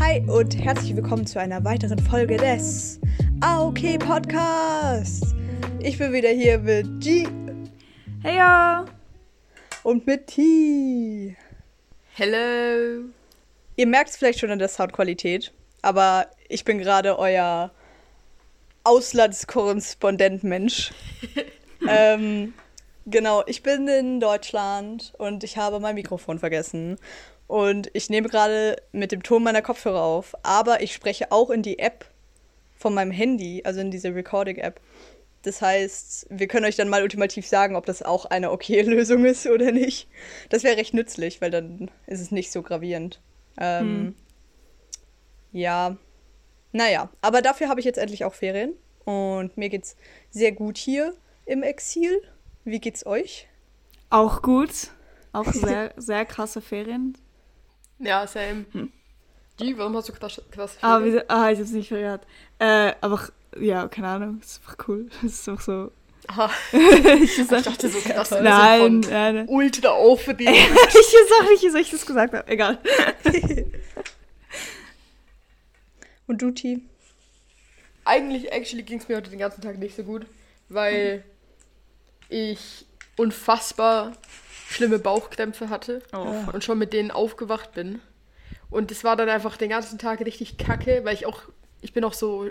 Hi und herzlich willkommen zu einer weiteren Folge des AOK Podcasts. Ich bin wieder hier mit G Hey ja! und mit T. Hello. Ihr merkt es vielleicht schon an der Soundqualität, aber ich bin gerade euer Auslandskorrespondent-Mensch. ähm, genau, ich bin in Deutschland und ich habe mein Mikrofon vergessen. Und ich nehme gerade mit dem Ton meiner Kopfhörer auf, aber ich spreche auch in die App von meinem Handy, also in diese Recording-App. Das heißt, wir können euch dann mal ultimativ sagen, ob das auch eine okay Lösung ist oder nicht. Das wäre recht nützlich, weil dann ist es nicht so gravierend. Ähm, Ja, naja, aber dafür habe ich jetzt endlich auch Ferien und mir geht's sehr gut hier im Exil. Wie geht's euch? Auch gut. Auch sehr, sehr krasse Ferien. Ja, same. Die, warum hast du krass, krass Ah, ah ich hab's nicht verraten. Äh, aber ja, keine Ahnung. Ist einfach cool. Das ist einfach so. Aha, ich ich dachte so krass. nein, von nein, nein. Ultra aufverdient. ich weiß auch nicht, wieso ich das gesagt habe. Egal. Und du, T? Eigentlich, actually ging es mir heute den ganzen Tag nicht so gut, weil ich unfassbar schlimme Bauchkrämpfe hatte Oh. und schon mit denen aufgewacht bin. Und es war dann einfach den ganzen Tag richtig kacke, weil ich auch, ich bin auch so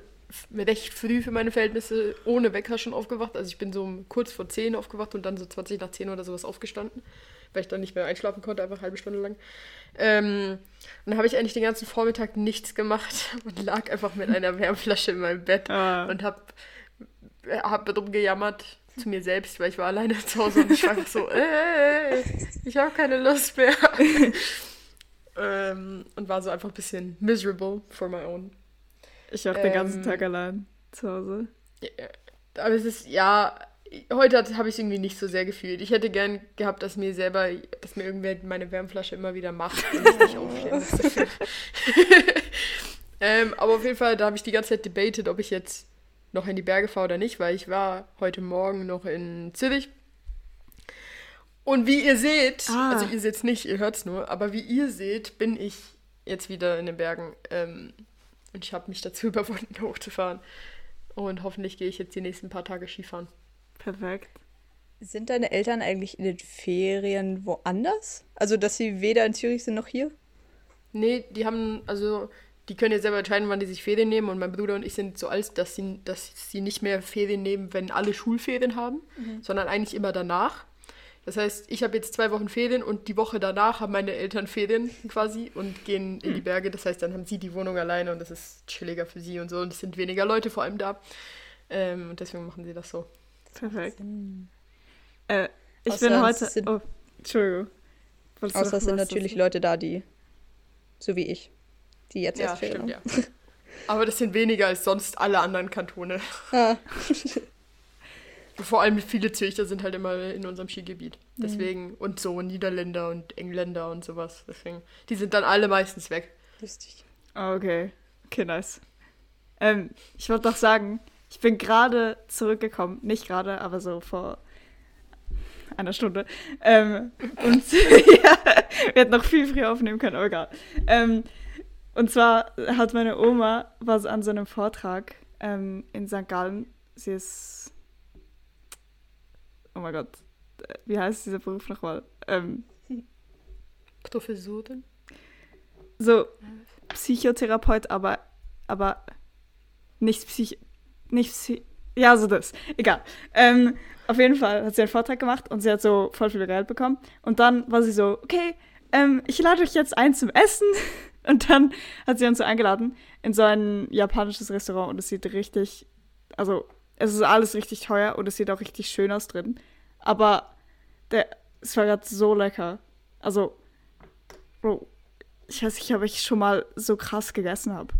recht früh für meine Verhältnisse ohne Wecker schon aufgewacht. Also ich bin so kurz vor 10 aufgewacht und dann so 20 nach 10 oder sowas aufgestanden, weil ich dann nicht mehr einschlafen konnte, einfach eine halbe Stunde lang. Ähm, und dann habe ich eigentlich den ganzen Vormittag nichts gemacht und lag einfach mit einer Wärmflasche in meinem Bett Ah. und habe hab rumgejammert zu mir selbst, weil ich war alleine zu Hause und ich war einfach so, äh, ich habe keine Lust mehr. ähm, und war so einfach ein bisschen miserable for my own. Ich auch den ganzen Ähm, Tag allein zu Hause. Aber es ist, ja, heute habe ich es irgendwie nicht so sehr gefühlt. Ich hätte gern gehabt, dass mir selber, dass mir irgendwer meine Wärmflasche immer wieder macht und ich nicht aufstehen ähm, aber auf jeden Fall, da habe ich die ganze Zeit debated, ob ich jetzt noch in die Berge fahre oder nicht, weil ich war heute Morgen noch in Zürich. Und wie ihr seht, Ah. also ihr seht es nicht, ihr hört es nur, aber wie ihr seht, bin ich jetzt wieder in den Bergen. Ähm, und ich habe mich dazu überwunden, hochzufahren. Und hoffentlich gehe ich jetzt die nächsten paar Tage Skifahren. Perfekt. Sind deine Eltern eigentlich in den Ferien woanders? Also, dass sie weder in Zürich sind noch hier? Nee, die haben, also, die können ja selber entscheiden, wann die sich Ferien nehmen. Und mein Bruder und ich sind so alt, dass sie, dass sie nicht mehr Ferien nehmen, wenn alle Schulferien haben, sondern eigentlich immer danach. Das heißt, ich habe jetzt zwei Wochen Ferien und die Woche danach haben meine Eltern Ferien quasi und gehen in die Berge. Das heißt, dann haben sie die Wohnung alleine und das ist chilliger für sie und so. Und es sind weniger Leute vor allem da. Ähm, und deswegen machen sie das so. Perfekt. Äh, ich Außer bin es heute. sind- oh, Entschuldigung. Wolltest Außer es sind natürlich? Leute da, die, so wie ich, die jetzt Ja, erst Ferien stimmt, haben. ja. Aber das sind weniger als sonst alle anderen Kantone. Ah. Vor allem viele Zürcher sind halt immer in unserem Skigebiet. Deswegen, und so Niederländer und Engländer und sowas. Deswegen, die sind dann alle meistens weg. Lustig. Ah, Okay. Okay, nice. Ähm, ich wollte doch sagen, ich bin gerade zurückgekommen. Nicht gerade, aber so vor einer Stunde. Ähm, und ja, wir hätten noch viel früher aufnehmen können, aber egal. Ähm, und zwar hat meine Oma, war so an so einem Vortrag ähm, in St. Gallen. Sie ist. Oh mein Gott. äh, Wie heißt dieser Beruf nochmal? Ähm, Professoren? so Psychotherapeut, aber, aber nicht Psych... Nicht Psy... Ja, so das. Egal. Ähm, auf jeden Fall hat sie einen Vortrag gemacht und sie hat so voll viel Geld bekommen. Und dann war sie so, okay, ähm, ich lade euch jetzt ein zum Essen. Und dann hat sie uns so eingeladen in so ein japanisches Restaurant und es sieht richtig, also es ist alles richtig teuer und es sieht auch richtig schön aus drin. Aber der, es war gerade so lecker. Also, Bro, ich weiß nicht, ob ich schon mal so krass gegessen habe.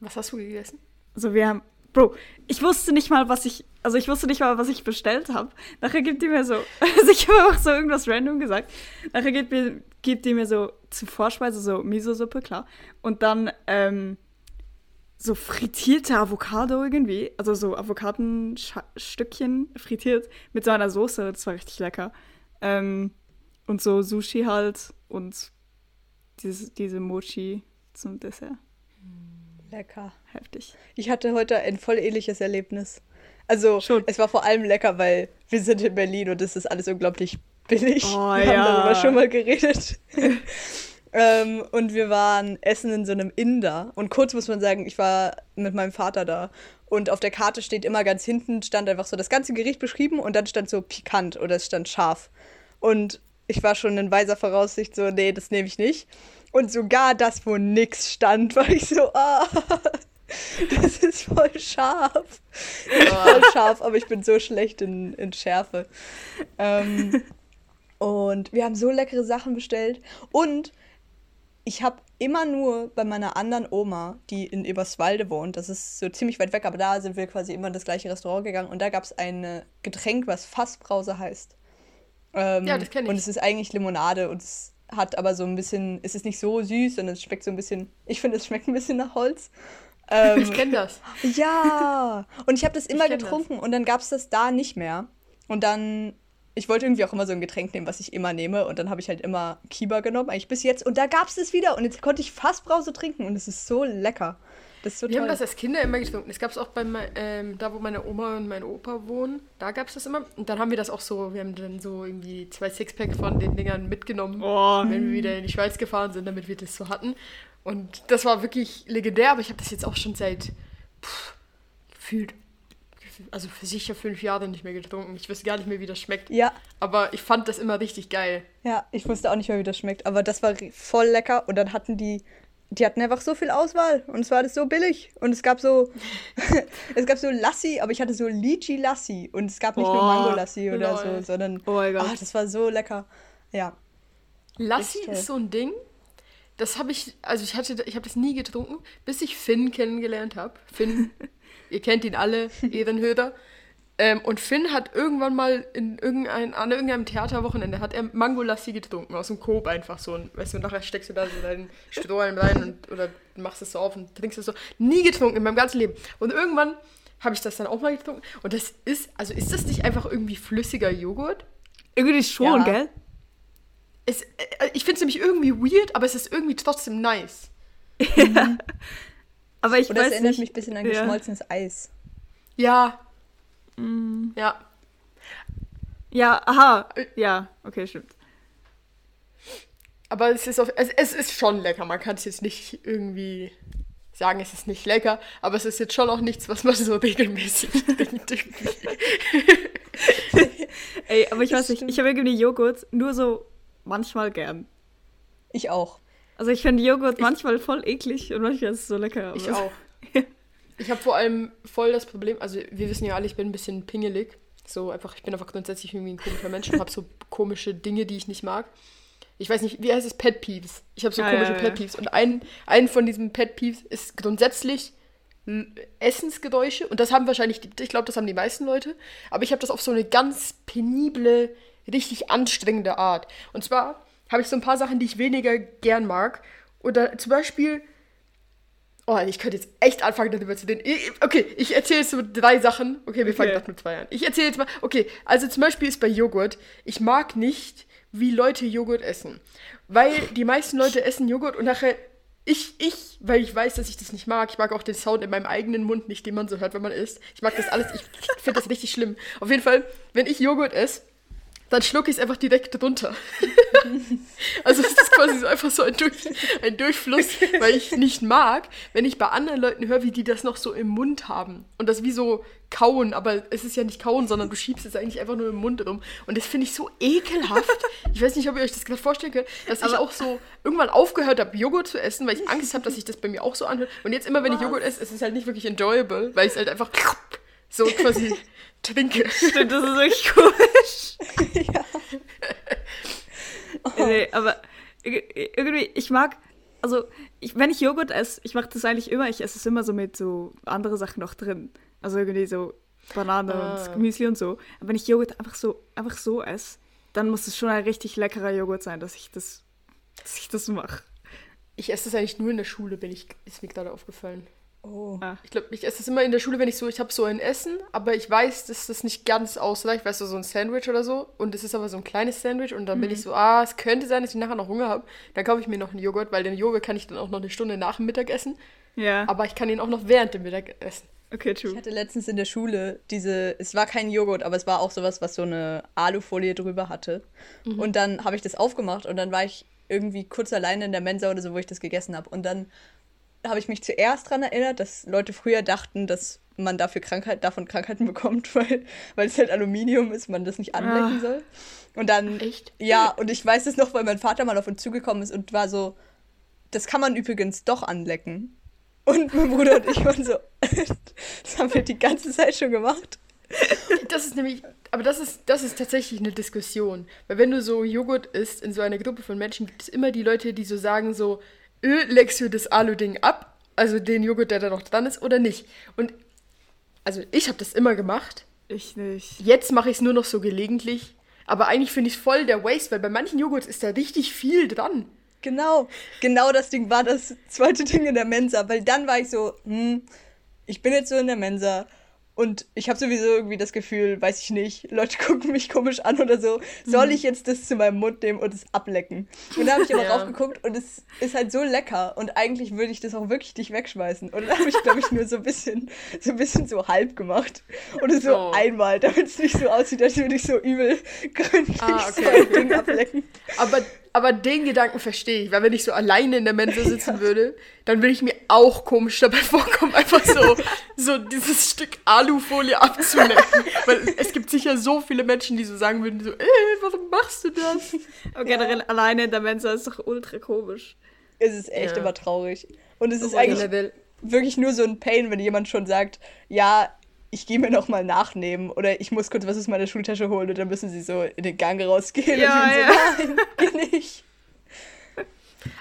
Was hast du gegessen? Also wir haben, Bro, ich wusste nicht mal, was ich, also ich wusste nicht mal, was ich bestellt habe. Nachher gibt die mir so, also ich habe auch so irgendwas random gesagt. Nachher gibt, mir, gibt die mir so zur Vorspeise so Miso-Suppe, klar. Und dann ähm, so frittierte Avocado irgendwie, also so Avocadenstückchen frittiert mit so einer Soße, das war richtig lecker. Ähm, und so Sushi halt und diese, diese Mochi, zum Dessert. Lecker. Heftig. Ich hatte heute ein voll ähnliches Erlebnis. Also, Schon. es war vor allem lecker, weil wir sind in Berlin und es ist alles unglaublich billig. Oh, wir ja. haben darüber schon mal geredet. ähm, und wir waren essen in so einem Inder. Und kurz muss man sagen, ich war mit meinem Vater da. Und auf der Karte steht immer ganz hinten, stand einfach so das ganze Gericht beschrieben und dann stand so pikant oder es stand scharf. Und ich war schon in weiser Voraussicht so, nee, das nehme ich nicht. Und sogar das, wo nix stand, war ich so, ah, das ist voll scharf. Das ist voll scharf, aber ich bin so schlecht in, in Schärfe. Ähm, und wir haben so leckere Sachen bestellt. Und ich habe immer nur bei meiner anderen Oma, die in Eberswalde wohnt, das ist so ziemlich weit weg, aber da sind wir quasi immer in das gleiche Restaurant gegangen und da gab es ein Getränk, was Fassbrause heißt. Ähm, Ja, das kenn ich. Und es ist eigentlich Limonade und es hat aber so ein bisschen, es ist nicht so süß, sondern es schmeckt so ein bisschen, ich finde, es schmeckt ein bisschen nach Holz. Ähm, Ich kenne das. ja, und ich habe das immer kenn das. getrunken und dann gab es das da nicht mehr. Und dann, ich wollte irgendwie auch immer so ein Getränk nehmen, was ich immer nehme. Und dann habe ich halt immer Kiba genommen, eigentlich bis jetzt. Und da gab es das wieder und jetzt konnte ich Fassbrause trinken und es ist so lecker. Das ist so Wir haben toll. das als Kinder immer getrunken. Das gab es auch bei ähm, da, wo meine Oma und mein Opa wohnen. Da gab es das immer. Und dann haben wir das auch so, wir haben dann so irgendwie zwei Sixpack von den Dingern mitgenommen, Oh. wenn wir wieder in die Schweiz gefahren sind, damit wir das so hatten. Und das war wirklich legendär, aber ich habe das jetzt auch schon seit pff, gefühlt, also für sicher fünf Jahre nicht mehr getrunken. Ich weiß gar nicht mehr, wie das schmeckt. ja, Aber ich fand das immer richtig geil. ja, ich wusste auch nicht mehr, wie das schmeckt. Aber das war voll lecker. Und dann hatten die, die hatten einfach so viel Auswahl. Und es war alles so billig. Und es gab so, es gab so Lassi, aber ich hatte so Lychee Lassi. Und es gab nicht nur Oh, Mango Lassi oder lol. so, sondern, Oh mein Gott. ah, das war so lecker. Ja. Lassi toll. ist so ein Ding, das habe ich, also ich hatte, ich habe das nie getrunken, bis ich Finn kennengelernt habe. Finn, ihr kennt ihn alle, Ehrenhörer. Ähm, und Finn hat irgendwann mal in irgendein, an irgendeinem Theaterwochenende hat er Mango Lassi getrunken, aus dem Coop einfach so. Und weißt du, nachher steckst du da so deinen Strohhalm rein und, oder machst es so auf und trinkst es so. Nie getrunken in meinem ganzen Leben. Und irgendwann habe ich das dann auch mal getrunken. Und das ist, also ist das nicht einfach irgendwie flüssiger Joghurt? Irgendwie schon, Ja. gell? Es, äh, ich finde es nämlich irgendwie weird, aber es ist irgendwie trotzdem nice. Aber ich das weiß erinnert nicht. mich ein bisschen an ja. geschmolzenes Eis. Ja. Mm. Ja. Ja, aha. Ja, okay, stimmt. Aber es ist, auf, es, es ist schon lecker. Man kann es jetzt nicht irgendwie sagen, es ist nicht lecker, aber es ist jetzt schon auch nichts, was man so regelmäßig trinkt. Ey, aber ich Das weiß nicht, stimmt. ich habe irgendwie Joghurt nur so manchmal gern. Ich auch. Also ich finde Joghurt manchmal voll eklig und manchmal ist es so lecker. Ich auch. Ich habe vor allem voll das Problem, also wir wissen ja alle, ich bin ein bisschen pingelig. So einfach, ich bin einfach grundsätzlich irgendwie ein komischer Mensch und habe so komische Dinge, die ich nicht mag. Ich weiß nicht, wie heißt es? Pet Peeves. Ich habe so Ja, komische ja, ja. Pet Peeves. Und ein, ein von diesen Pet Peeves ist grundsätzlich Essensgeräusche. Und das haben wahrscheinlich, die, ich glaube, das haben die meisten Leute. Aber ich habe das auf so eine ganz penible, richtig anstrengende Art. Und zwar habe ich so ein paar Sachen, die ich weniger gern mag. Oder zum Beispiel Oh, ich könnte jetzt echt anfangen, darüber zu reden. Okay, ich erzähle jetzt so drei Sachen. Okay, wir fangen Okay. doch mit zwei an. Ich erzähle jetzt mal. Okay, also zum Beispiel ist bei Joghurt, ich mag nicht, wie Leute Joghurt essen. Weil die meisten Leute essen Joghurt und nachher. Ich, ich, weil ich weiß, dass ich das nicht mag. Ich mag auch den Sound in meinem eigenen Mund nicht, den man so hört, wenn man isst. Ich mag das alles. Ich finde das richtig schlimm. Auf jeden Fall, wenn ich Joghurt esse, dann schlucke ich es einfach direkt runter. also es ist quasi so einfach so ein, Durch, ein Durchfluss, weil ich nicht mag, wenn ich bei anderen Leuten höre, wie die das noch so im Mund haben. Und das wie so kauen, aber es ist ja nicht kauen, sondern du schiebst es eigentlich einfach nur im Mund rum. Und das finde ich so ekelhaft. Ich weiß nicht, ob ihr euch das gerade vorstellen könnt, dass ich Aber- auch so irgendwann aufgehört habe, Joghurt zu essen, weil ich Angst habe, dass sich das bei mir auch so anhört. Und jetzt immer, wenn ich Was? Joghurt esse, ist es halt nicht wirklich enjoyable, weil ich es halt einfach so quasi trinke. Stimmt, das ist wirklich komisch. ja. Nee, aber irg- irgendwie, ich mag, also ich, wenn ich Joghurt esse, ich mache das eigentlich immer, ich esse es immer so mit so andere Sachen noch drin. Also irgendwie so Banane Ah. und Gemüse und so. Aber wenn ich Joghurt einfach so, einfach so esse, dann muss es schon ein richtig leckerer Joghurt sein, dass ich das, dass ich das mache. Ich esse das eigentlich nur in der Schule, bin ich, ist mir gerade aufgefallen. Oh. Ah. Ich glaube, ich esse das immer in der Schule, wenn ich so, ich habe so ein Essen, aber ich weiß, dass das nicht ganz ausreicht, weißt du, so ein Sandwich oder so. Und es ist aber so ein kleines Sandwich und dann bin ich so, ah, es könnte sein, dass ich nachher noch Hunger habe. Dann kaufe ich mir noch einen Joghurt, weil den Joghurt kann ich dann auch noch eine Stunde nach dem Mittag essen. Ja. Aber ich kann ihn auch noch während dem Mittag essen. okay, Ich true. hatte letztens in der Schule diese, es war kein Joghurt, aber es war auch sowas, was so eine Alufolie drüber hatte. Und dann habe ich das aufgemacht und dann war ich irgendwie kurz alleine in der Mensa oder so, wo ich das gegessen habe. Und dann habe ich mich zuerst daran erinnert, dass Leute früher dachten, dass man dafür Krankheit, davon Krankheiten bekommt, weil, weil es halt Aluminium ist, man das nicht anlecken Ah. soll. Und dann, Echt? ja, und ich weiß es noch, weil mein Vater mal auf uns zugekommen ist und war so, das kann man übrigens doch anlecken. Und mein Bruder und ich waren so, das haben wir die ganze Zeit schon gemacht. Das ist nämlich, aber das ist, das ist tatsächlich eine Diskussion. Weil wenn du so Joghurt isst in so einer Gruppe von Menschen, gibt es immer die Leute, die so sagen so, Leckst du das Alu-Ding ab? Also den Joghurt, der da noch dran ist, oder nicht? Und also ich habe das immer gemacht. Ich nicht. Jetzt mache ich es nur noch so gelegentlich. Aber eigentlich finde ich es voll der Waste, weil bei manchen Joghurts ist da richtig viel dran. Genau, genau das Ding war das zweite Ding in der Mensa, weil dann war ich so, hm, ich bin jetzt so in der Mensa und ich habe sowieso irgendwie das Gefühl, weiß ich nicht, Leute gucken mich komisch an oder so, soll ich jetzt das zu meinem Mund nehmen und es ablecken? Und da habe ich aber Ja. raufgeguckt und es ist halt so lecker und eigentlich würde ich das auch wirklich nicht wegschmeißen. Und dann habe ich, glaube ich, nur so ein bisschen, so ein bisschen so halb gemacht und es so Oh. einmal, damit es nicht so aussieht, als würde ich so übel gründlich Ah, so okay. ein Ding ablecken. Aber, aber den Gedanken verstehe ich, weil wenn ich so alleine in der Mensa sitzen würde, dann würde ich mir auch komisch dabei vorkommen, einfach so, so dieses Stück Alufolie abzulecken. weil es gibt sicher so viele Menschen, die so sagen würden, so, ey, warum machst du das? Aber generell alleine in der Mensa ist doch ultra komisch. Es ist echt Ja. immer traurig. Und es ist Oh, eigentlich wirklich nur so ein Pain, wenn jemand schon sagt, ja, ich gehe mir noch mal nachnehmen oder ich muss kurz was aus meiner Schultasche holen und dann müssen sie so in den Gang rausgehen Ja, und ich bin ja. so, nein, geh nicht.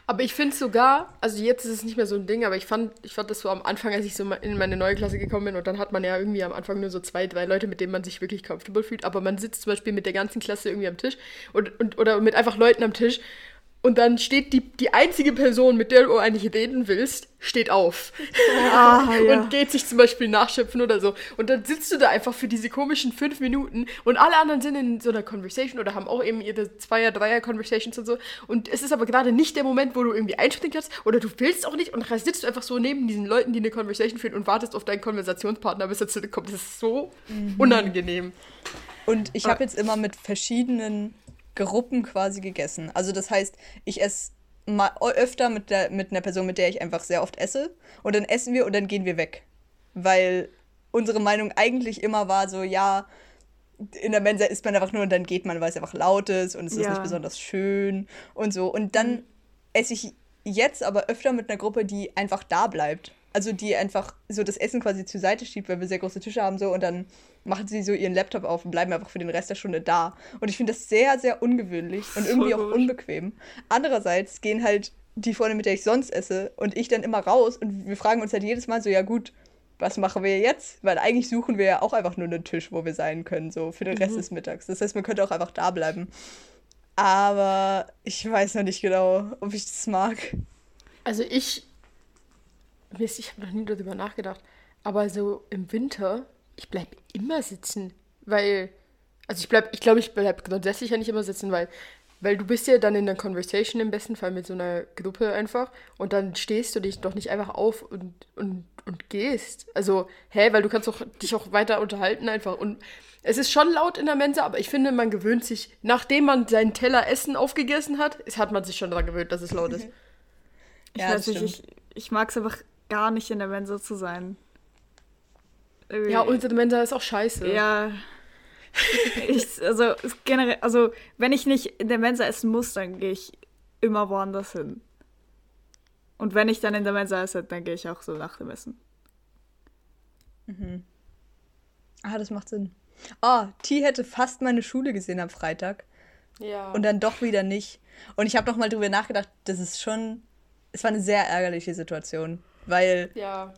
Aber ich finde sogar, also jetzt ist es nicht mehr so ein Ding, aber ich fand, ich fand das so am Anfang, als ich so in meine neue Klasse gekommen bin und dann hat man ja irgendwie am Anfang nur so zwei, drei Leute, mit denen man sich wirklich comfortable fühlt, aber man sitzt zum Beispiel mit der ganzen Klasse irgendwie am Tisch und, und, oder mit einfach Leuten am Tisch und dann steht die, die einzige Person, mit der du eigentlich reden willst, steht auf Ah, und geht sich zum Beispiel nachschöpfen oder so. Und dann sitzt du da einfach für diese komischen fünf Minuten und alle anderen sind in so einer Conversation oder haben auch eben ihre Zweier-, Dreier-Conversations und so. Und es ist aber gerade nicht der Moment, wo du irgendwie einspringen kannst oder du willst auch nicht und dann sitzt du einfach so neben diesen Leuten, die eine Conversation führen und wartest auf deinen Konversationspartner, bis er zurückkommt. Das ist so unangenehm. Und ich habe jetzt immer mit verschiedenen Gruppen quasi gegessen. Also das heißt, ich esse mal öfter mit, der, mit einer Person, mit der ich einfach sehr oft esse. Und dann essen wir und dann gehen wir weg. Weil unsere Meinung eigentlich immer war so, ja, in der Mensa isst man einfach nur und dann geht man, weil es einfach laut ist und es ist Ja. nicht besonders schön und so. Und dann esse ich jetzt aber öfter mit einer Gruppe, die einfach da bleibt. Also die einfach so das Essen quasi zur Seite schiebt, weil wir sehr große Tische haben so und dann machen sie so ihren Laptop auf und bleiben einfach für den Rest der Stunde da. Und ich finde das sehr, sehr ungewöhnlich und irgendwie auch unbequem. Andererseits gehen halt die Freunde, mit der ich sonst esse und ich dann immer raus und wir fragen uns halt jedes Mal so, ja gut, was machen wir jetzt? Weil eigentlich suchen wir ja auch einfach nur einen Tisch, wo wir sein können, so für den Rest des Mittags. Das heißt, man könnte auch einfach da bleiben. Aber ich weiß noch nicht genau, ob ich das mag. Also ich, Mist, ich habe noch nie darüber nachgedacht, aber so im Winter, ich bleib immer sitzen, weil, also ich bleib, ich glaube, ich bleib grundsätzlich ja nicht immer sitzen, weil, weil du bist ja dann in der Conversation im besten Fall mit so einer Gruppe einfach und dann stehst du dich doch nicht einfach auf und, und, und gehst. Also, hä, weil du kannst doch dich auch weiter unterhalten einfach und es ist schon laut in der Mensa, aber ich finde, man gewöhnt sich, nachdem man seinen Teller Essen aufgegessen hat, es hat man sich schon daran gewöhnt, dass es laut ist. Ich Ja, weiß das nicht, ich, ich mag es einfach gar nicht in der Mensa zu sein. Irgendwie- Ja, unsere Mensa ist auch scheiße. Ja. Ich, also generell, also wenn ich nicht in der Mensa essen muss, dann gehe ich immer woanders hin. Und wenn ich dann in der Mensa esse, dann gehe ich auch so nach dem Essen. Ah, das macht Sinn. Oh, T hätte fast meine Schule gesehen am Freitag Ja. und dann doch wieder nicht. Und ich habe noch mal drüber nachgedacht, das ist schon, es war eine sehr ärgerliche Situation, weil ja.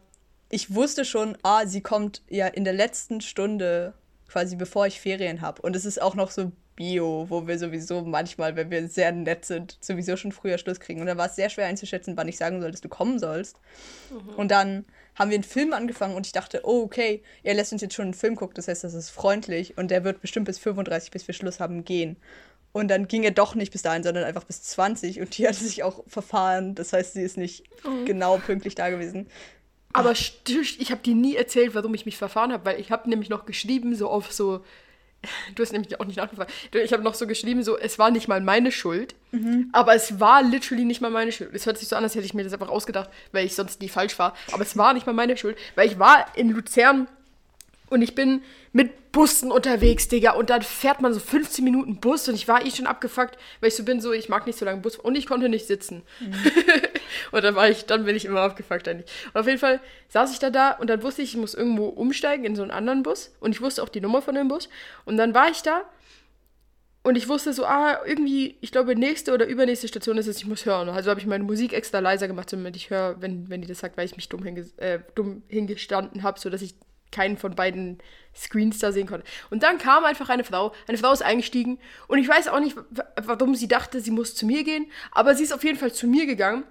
ich wusste schon, ah, sie kommt ja in der letzten Stunde, quasi bevor ich Ferien habe. Und es ist auch noch so Bio, wo wir sowieso manchmal, wenn wir sehr nett sind, sowieso schon früher Schluss kriegen. Und da war es sehr schwer einzuschätzen, wann ich sagen soll, dass du kommen sollst. Und dann haben wir einen Film angefangen und ich dachte, oh, okay, er lässt uns jetzt schon einen Film gucken, das heißt, das ist freundlich und der wird bestimmt bis 35, bis wir Schluss haben, gehen. Und dann ging er doch nicht bis dahin, sondern einfach bis 20 und die hat sich auch verfahren. Das heißt, sie ist nicht oh. genau pünktlich da gewesen. Aber ich habe dir nie erzählt, warum ich mich verfahren habe, weil ich habe nämlich noch geschrieben, so auf so Du hast nämlich auch nicht nachgefragt. Ich habe noch so geschrieben, so, es war nicht mal meine Schuld, mhm. aber es war literally nicht mal meine Schuld. Es hört sich so an, als hätte ich mir das einfach ausgedacht, weil ich sonst nie falsch war. Aber es war nicht mal meine Schuld, weil ich war in Luzern und ich bin mit Bussen unterwegs, Digga. Und dann fährt man so 15 Minuten Bus und ich war eh schon abgefuckt, weil ich so bin, so, ich mag nicht so lange Bus und ich konnte nicht sitzen. Mhm. und dann war ich, dann bin ich immer abgefuckt eigentlich. Und auf jeden Fall saß ich da da und dann wusste ich, ich muss irgendwo umsteigen in so einen anderen Bus und ich wusste auch die Nummer von dem Bus. Und dann war ich da und ich wusste so, ah, irgendwie, ich glaube, nächste oder übernächste Station ist es, ich muss hören. Also habe ich meine Musik extra leiser gemacht, damit ich höre, wenn, wenn die das sagt, weil ich mich dumm, hinge äh, dumm hingestanden habe, sodass ich keinen von beiden Screens da sehen konnte. Und dann kam einfach eine Frau, eine Frau ist eingestiegen und ich weiß auch nicht, warum sie dachte, sie muss zu mir gehen, aber sie ist auf jeden Fall zu mir gegangen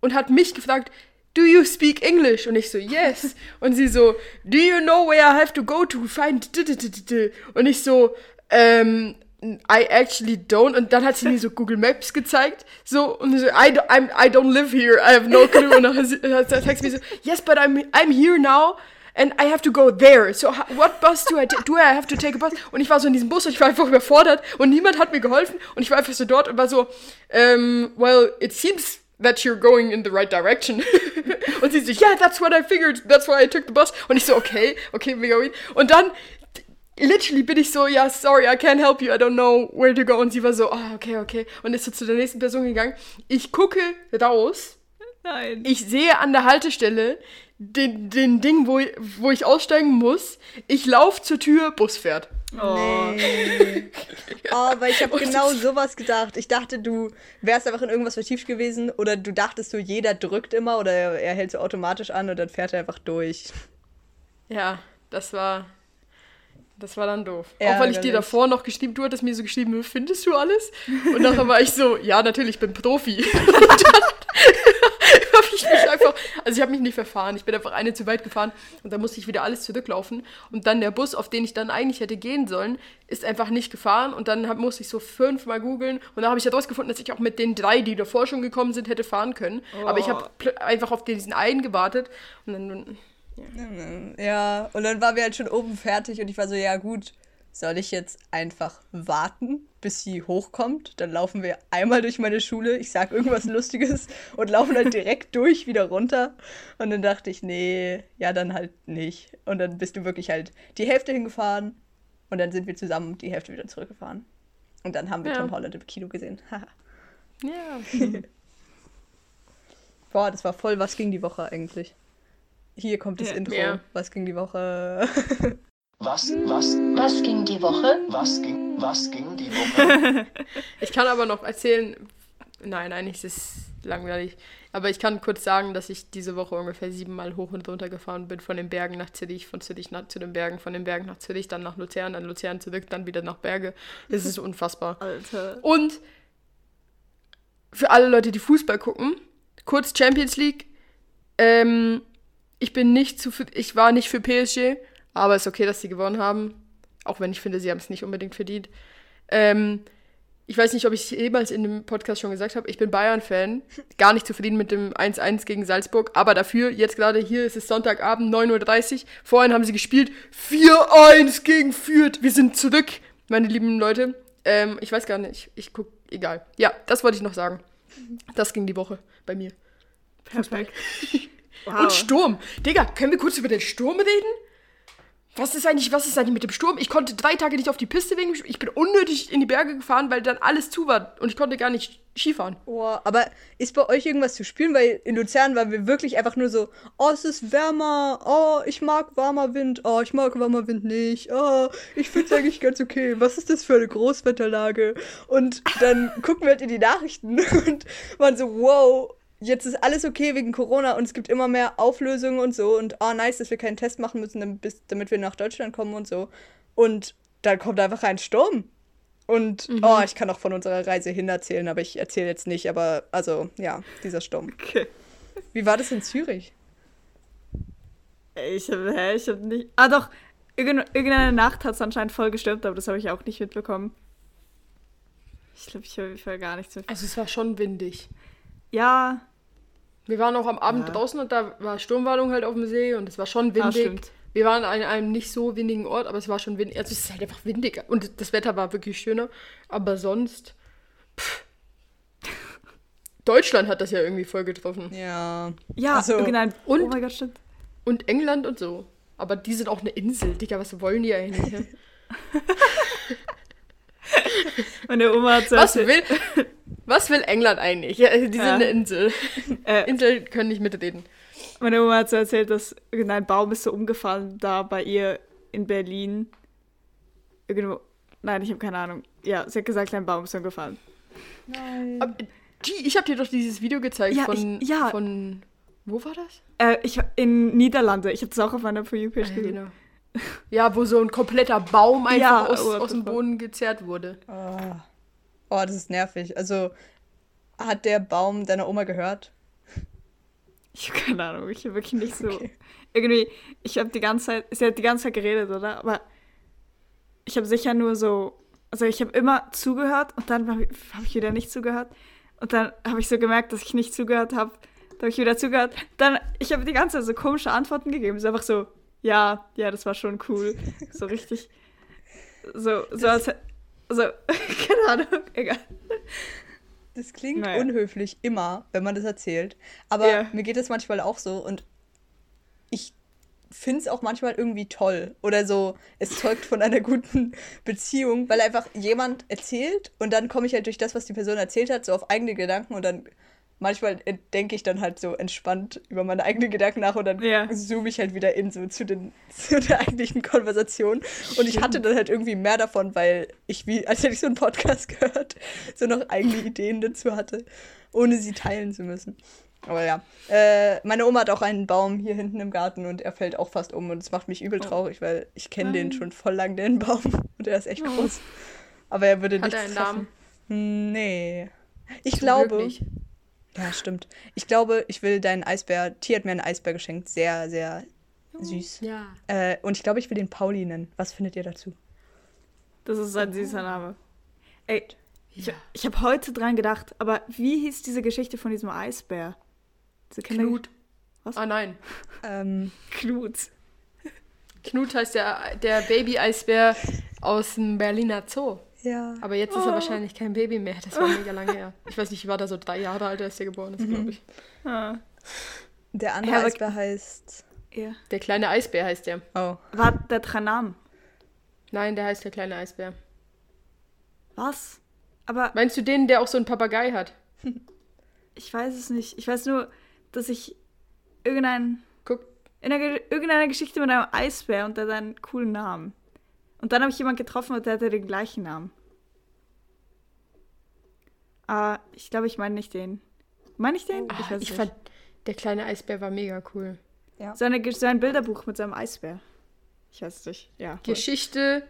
und hat mich gefragt, Do you speak English? Und ich so, yes. Und sie so, Do you know where I have to go to find? Und ich so, ähm, I actually don't. Und dann hat sie mir so Google Maps gezeigt. So, und so, I, I'm, I don't live here. I have no clue. Und dann sagt sie mir so, yes, but I'm, I'm here now and I have to go there. So what bus do I do I have to take a bus? Und ich war so in diesem Bus und ich war einfach überfordert und niemand hat mir geholfen und ich war einfach so dort und war so, um, well, it seems that you're going in the right direction. und sie so, yeah, that's what I figured. That's why I took the bus. Und ich so, okay, okay, we go in. Und dann literally bin ich so, ja, sorry, I can't help you, I don't know where to go. Und sie war so, oh, okay, okay. Und ist so zu der nächsten Person gegangen. Ich gucke raus. Nein. Ich sehe an der Haltestelle den, den Ding, wo, wo ich aussteigen muss. Ich laufe zur Tür, Bus fährt. Oh. Nee. oh, aber ich habe genau sowas gedacht. Ich dachte, du wärst einfach in irgendwas vertieft gewesen oder du dachtest so, jeder drückt immer oder er, er hält so automatisch an und dann fährt er einfach durch. Ja, das war. Das war dann doof. Ja, Auch weil ich dir davor noch geschrieben, du hattest mir so geschrieben, findest du alles? Und nachher war ich so, ja, natürlich, ich bin Profi. Und dann habe ich mich einfach, also ich habe mich nicht verfahren, ich bin einfach eine zu weit gefahren und dann musste ich wieder alles zurücklaufen. Und dann der Bus, auf den ich dann eigentlich hätte gehen sollen, ist einfach nicht gefahren und dann hab, musste ich so fünfmal googeln und dann habe ich herausgefunden, dass ich auch mit den drei, die davor schon gekommen sind, hätte fahren können. Oh. Aber ich habe einfach auf diesen einen gewartet und dann... Ja. ja, und dann waren wir halt schon oben fertig und ich war so, ja gut, soll ich jetzt einfach warten, bis sie hochkommt? Dann laufen wir einmal durch meine Schule, ich sag irgendwas Lustiges und laufen dann direkt durch wieder runter. Und dann dachte ich, nee, ja, dann halt nicht. Und dann bist du wirklich halt die Hälfte hingefahren und dann sind wir zusammen die Hälfte wieder zurückgefahren. Und dann haben wir ja. Tom Holland im Kino gesehen. ja. Boah, das war voll was ging die Woche eigentlich. Hier kommt das ja, Intro. Ja. Was ging die Woche? Was, was, was ging die Woche? Was ging, was ging die Woche? ich kann aber noch erzählen, nein, eigentlich ist es langweilig. Aber ich kann kurz sagen, dass ich diese Woche ungefähr siebenmal hoch und runter gefahren bin, von den Bergen nach Zürich, von Zürich nach, zu den Bergen, von den Bergen nach Zürich, dann nach Luzern, dann Luzern zurück, dann wieder nach Berge. Das ist unfassbar. Alter. Und für alle Leute, die Fußball gucken, kurz Champions League. Ähm, ich bin nicht zu, ich war nicht für PSG aber es ist okay, dass sie gewonnen haben. Auch wenn ich finde, sie haben es nicht unbedingt verdient. Ähm, ich weiß nicht, ob ich es jemals in dem Podcast schon gesagt habe. Ich bin Bayern-Fan. Gar nicht zufrieden mit dem 1-1 gegen Salzburg. Aber dafür, jetzt gerade hier ist es Sonntagabend, 9.30 Uhr. Vorhin haben sie gespielt. 4-1 gegen Fürth. Wir sind zurück, meine lieben Leute. Ähm, ich weiß gar nicht. Ich guck, egal. Ja, das wollte ich noch sagen. Das ging die Woche bei mir. Perfekt. Wow. Und Sturm. Digga, können wir kurz über den Sturm reden? Was ist eigentlich, was ist eigentlich mit dem Sturm? Ich konnte drei Tage nicht auf die Piste wegen Ich bin unnötig in die Berge gefahren, weil dann alles zu war und ich konnte gar nicht Skifahren. Oh, aber ist bei euch irgendwas zu spielen? Weil in Luzern waren wir wirklich einfach nur so, oh, es ist wärmer, oh, ich mag warmer Wind, oh, ich mag warmer Wind nicht, oh, ich finde es eigentlich ganz okay. Was ist das für eine Großwetterlage? Und dann gucken wir halt in die Nachrichten und waren so, wow, jetzt ist alles okay wegen Corona und es gibt immer mehr Auflösungen und so und oh nice, dass wir keinen Test machen müssen, damit wir nach Deutschland kommen und so. Und dann kommt einfach ein Sturm. Und mhm. oh, ich kann auch von unserer Reise hin erzählen, aber ich erzähle jetzt nicht, aber also ja, dieser Sturm. Okay. Wie war das in Zürich? Ich hab, hä, ich nicht. Ah, doch. Irgend, irgendeine Nacht hat es anscheinend voll gestürmt, aber das habe ich auch nicht mitbekommen. Ich glaube, ich habe gar nichts mitbekommen. Also es war schon windig. Ja, Wir waren auch am Abend Ja. draußen und da war Sturmwarnung halt auf dem See und es war schon Ah, windig. stimmt. wir waren an einem nicht so windigen Ort, aber es war schon windig. Also es ist halt einfach windig und das Wetter war wirklich schöner. Aber sonst. Pff. Deutschland hat das ja irgendwie voll getroffen. Ja. ja, Also, irgendein. und- oh mein Gott, stimmt. Und England und so. Aber die sind auch eine Insel, Digga, was wollen die eigentlich? Meine Oma hat so Was will, was will England eigentlich? Ja, die sind Ja. eine Insel. äh, Inseln können nicht mitreden. Meine Oma hat so erzählt, dass irgendein Baum ist so umgefallen da bei ihr in Berlin. Irgendwo. Nein, ich habe keine Ahnung. Ja, sie hat gesagt, ein Baum ist umgefallen. Nein. Aber, die, ich habe dir doch dieses Video gezeigt Ja, von, ich- ja. von. Wo war das? Äh, ich in Niederlande. Ich habe das auch auf meiner For You-Page Ja, gesehen. genau. Ja, wo so ein kompletter Baum einfach Ja, aus, what aus dem. Boden gezerrt wurde. Oh. Oh, das ist nervig. Also, hat der Baum deiner Oma gehört? Ich habe keine Ahnung. Ich habe wirklich nicht so. Okay. Irgendwie, ich habe die ganze Zeit. Sie hat die ganze Zeit geredet, oder? Aber ich habe sicher nur so. Also, ich habe immer zugehört und dann habe hab ich wieder nicht zugehört. Und dann habe ich so gemerkt, dass ich nicht zugehört habe. Dann habe ich wieder zugehört. Dann, ich habe die ganze Zeit so komische Antworten gegeben. Es ist einfach so, ja, ja, das war schon cool. So richtig. So, so als. So, keine Ahnung, egal. Das klingt Naja. unhöflich immer, wenn man das erzählt. Aber Ja. mir geht das manchmal auch so und ich finde es auch manchmal irgendwie toll. Oder so, es zeugt von einer guten Beziehung, weil einfach jemand erzählt und dann komme ich halt durch das, was die Person erzählt hat, so auf eigene Gedanken und dann manchmal denke ich dann halt so entspannt über meine eigenen Gedanken nach und dann Ja. zoome ich halt wieder in so zu, den, zu der eigentlichen Konversation. Und ich hatte dann halt irgendwie mehr davon, weil ich wie, als hätte ich so einen Podcast gehört, so noch eigene Ideen dazu hatte, ohne sie teilen zu müssen. Aber ja, äh, meine Oma hat auch einen Baum hier hinten im Garten und er fällt auch fast um und es macht mich übel Oh. traurig, weil ich kenne den schon voll lang, den Baum. Und er ist echt Oh. groß. Aber er würde Hat nicht er einen Namen? Nee. Ich Zum glaube. Ja, stimmt. Ich glaube, ich will deinen Eisbär. Tia hat mir einen Eisbär geschenkt. Sehr, sehr süß. Ja. Äh, und ich glaube, ich will den Pauli nennen. Was findet ihr dazu? Das ist ein süßer Name. Ey, ich, Ja. ich habe heute dran gedacht, aber wie hieß diese Geschichte von diesem Eisbär? Diese Knut. Was? Ah nein. Ähm, Knut. Knut heißt der, der Baby-Eisbär aus dem Berliner Zoo. Ja. Aber jetzt ist Oh. er wahrscheinlich kein Baby mehr. Das war mega lange her. Ich weiß nicht, ich war da so drei Jahre alt, als der geboren ist, glaube ich. Ah, Der andere aber- Eisbär heißt. ja. Der kleine Eisbär heißt der. Oh. War der Namen? Nein, der heißt der kleine Eisbär. Was? Aber Meinst du den, der auch so einen Papagei hat? ich weiß es nicht. Ich weiß nur, dass ich irgendein, Guck. in einer, Ge- irgendeiner Geschichte mit einem Eisbär und der hat einen coolen Namen. Und dann habe ich jemanden getroffen und der hatte den gleichen Namen. Ah, ich glaube, ich meine nicht den. Meine ich den? Ah, ich weiß ich nicht. fand, der kleine Eisbär war mega cool. So, eine, so ein Bilderbuch mit seinem Eisbär. Ich weiß es nicht. Ja. Geschichte,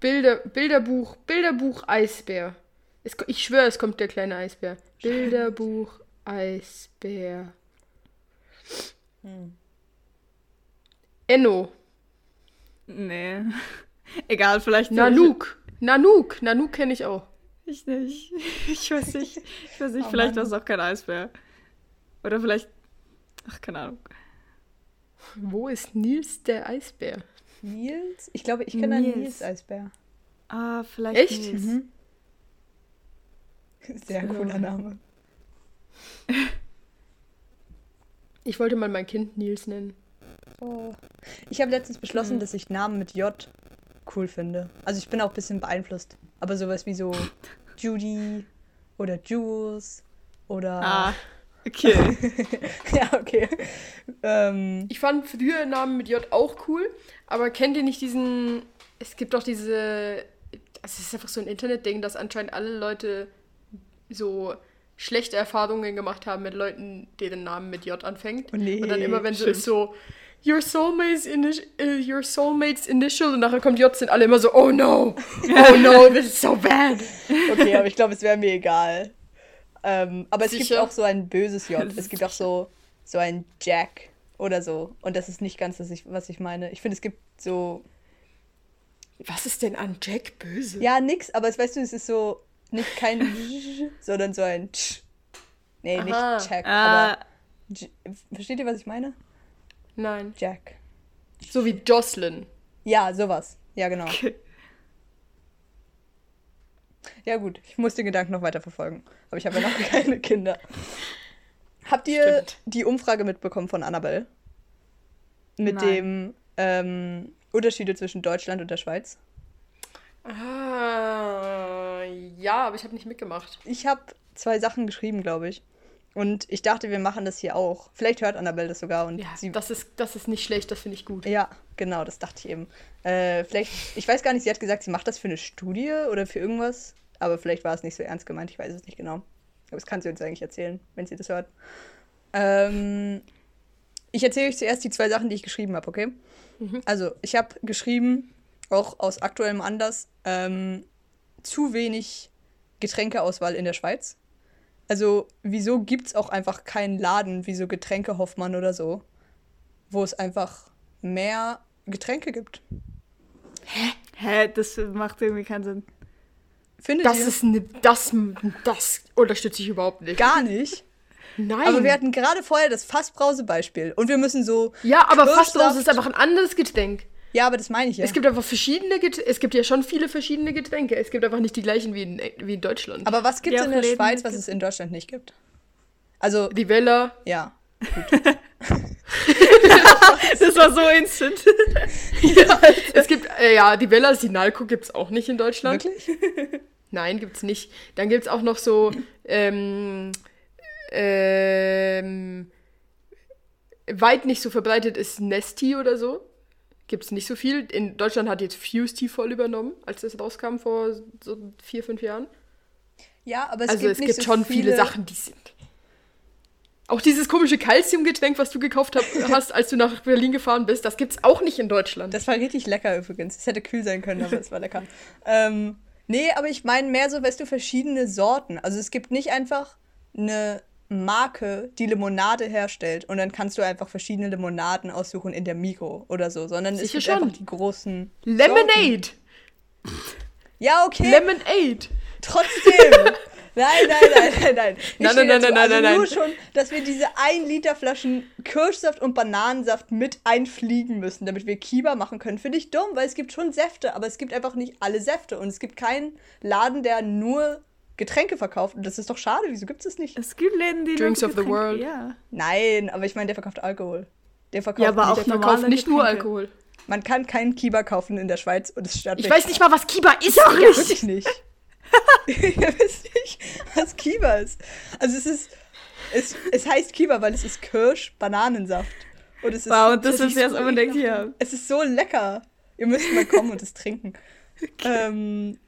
Bilder, Bilderbuch, Bilderbuch Eisbär. Es, ich schwöre, es kommt der kleine Eisbär. Bilderbuch Eisbär. Hm. Enno. Nee. Egal, vielleicht. Nanook. Nanook. Nanook kenne ich auch. Ich nicht. Ich weiß nicht. Ich weiß nicht, Oh vielleicht war es auch kein Eisbär. Oder vielleicht. Ach, keine Ahnung. Wo ist Nils der Eisbär? Nils? Ich glaube, ich kenne einen Nils. Nils-Eisbär. Ah, vielleicht. Echt? Nils. Mhm. Sehr cooler Name. Ich wollte mal mein Kind Nils nennen. Oh. Ich habe letztens beschlossen, dass ich Namen mit J cool finde. Also ich bin auch ein bisschen beeinflusst. Aber sowas wie so Judy oder Jules oder. Ah, okay. ja, okay. Ähm, Ich fand früher Namen mit J auch cool, aber kennt ihr nicht diesen. Es gibt doch diese. Es ist einfach so ein Internetding, dass anscheinend alle Leute so schlechte Erfahrungen gemacht haben mit Leuten, deren Namen mit J anfängt. Oh nee, und dann immer, wenn so stimmt. ist so. Your soulmate's, initi uh, your soulmate's initial und nachher kommt J, sind alle immer so, oh no, oh no, this is so bad. okay, aber ich glaube, es wäre mir egal. Ähm, aber es gibt Sicher? auch so ein böses J. Es gibt auch so, so ein Jack oder so. Und das ist nicht ganz, das ich, was ich meine. Ich finde, es gibt so. Was ist denn an Jack böse? Ja, nix, aber es, weißt du, es ist so nicht kein sondern so ein Tsch. Nee, Aha. nicht Jack, Ah, aber. Versteht ihr, was ich meine? Nein. Jack. So wie Jocelyn. Ja, sowas. Ja, genau. okay. Ja, gut, ich muss den Gedanken noch weiter verfolgen. Aber ich habe ja noch keine Kinder. Habt ihr Stimmt. die Umfrage mitbekommen von Annabelle? Mit Nein. dem ähm, Unterschiede zwischen Deutschland und der Schweiz? Ah, ja, aber ich habe nicht mitgemacht. Ich habe zwei Sachen geschrieben, glaube ich. Und ich dachte, wir machen das hier auch. Vielleicht hört Annabelle das sogar und Ja, sie. das ist, das ist nicht schlecht, das finde ich gut. ja, genau, das dachte ich eben. Äh, vielleicht, ich weiß gar nicht, sie hat gesagt, sie macht das für eine Studie oder für irgendwas. Aber vielleicht war es nicht so ernst gemeint, ich weiß es nicht genau. Aber das kann sie uns eigentlich erzählen, wenn sie das hört. Ähm, ich erzähle euch zuerst die zwei Sachen, die ich geschrieben habe, okay? Also, ich habe geschrieben, auch aus aktuellem Anlass, ähm, zu wenig Getränkeauswahl in der Schweiz. Also, wieso gibt es auch einfach keinen Laden wie so Getränke Hoffmann oder so, wo es einfach mehr Getränke gibt? Hä, das macht irgendwie keinen Sinn. Findet Das ihr? ist ne, das, das unterstütze ich überhaupt nicht. gar nicht. Nein. Aber wir hatten gerade vorher das Fassbrause-Beispiel. Und wir müssen so. ja, aber Kirschsaft- Fassbrause ist einfach ein anderes Getränk. Ja, aber das meine ich ja. Es gibt einfach verschiedene Getränke. Es gibt ja schon viele verschiedene Getränke. Es gibt einfach nicht die gleichen wie in, wie in Deutschland. aber was gibt es in der Läden Schweiz, was gibt- es in Deutschland nicht gibt? Also, die Weller. ja. Das war so instant. Ja, es gibt, äh, ja, die Weller Sinalco gibt es auch nicht in Deutschland. Wirklich? Nein, gibt's nicht. Dann gibt's auch noch so, ähm, ähm, weit nicht so verbreitet ist Nesti oder so. Gibt's nicht so viel. In Deutschland hat jetzt Fusty voll übernommen, als das rauskam vor so vier, fünf Jahren. Ja, aber es also gibt es nicht gibt so schon viele, Sachen, die sind. Auch dieses komische Calciumgetränk, was du gekauft hab, hast, als du nach Berlin gefahren bist, das gibt's auch nicht in Deutschland. Das war richtig lecker übrigens. Es hätte kühl sein können, aber es war lecker. Ähm, nee, aber ich meine mehr so, weißt du, verschiedene Sorten. Also es gibt nicht einfach eine Marke, die Limonade herstellt und dann kannst du einfach verschiedene Limonaden aussuchen in der Mikro oder so, sondern es Sicher gibt schon. einfach die großen. Sorten. Lemonade! Ja, okay. Lemonade! Trotzdem. Nein, nein, nein, nein, nein. Ich Nein, nein, nein, nein, also nein, nur nein. schon, dass wir diese 1 Liter Flaschen Kirschsaft und Bananensaft mit einfliegen müssen, damit wir Kiba machen können, finde ich dumm, weil es gibt schon Säfte, aber es gibt einfach nicht alle Säfte und es gibt keinen Laden, der nur Getränke verkauft und das ist doch schade, wieso gibt es das nicht? Es gibt Läden, die Drinks nur of the world. Ja. Nein, aber ich meine, der verkauft Alkohol. Der verkauft Ja, aber nicht, auch der verkauft nicht nur Getränke. Alkohol. Man kann keinen Kiba kaufen in der Schweiz und es stört Ich weiß nicht mal, was Kiba ist. Ja, Digga. wirklich nicht. Ihr wisst nicht, was Kiba ist. Also es ist, es, es heißt Kiba, weil es ist Kirsch-Bananensaft. Und es ist, Wow, und das es ist jetzt unbedingt hier. Es ist so lecker. Ihr müsst mal kommen und es trinken. Ähm,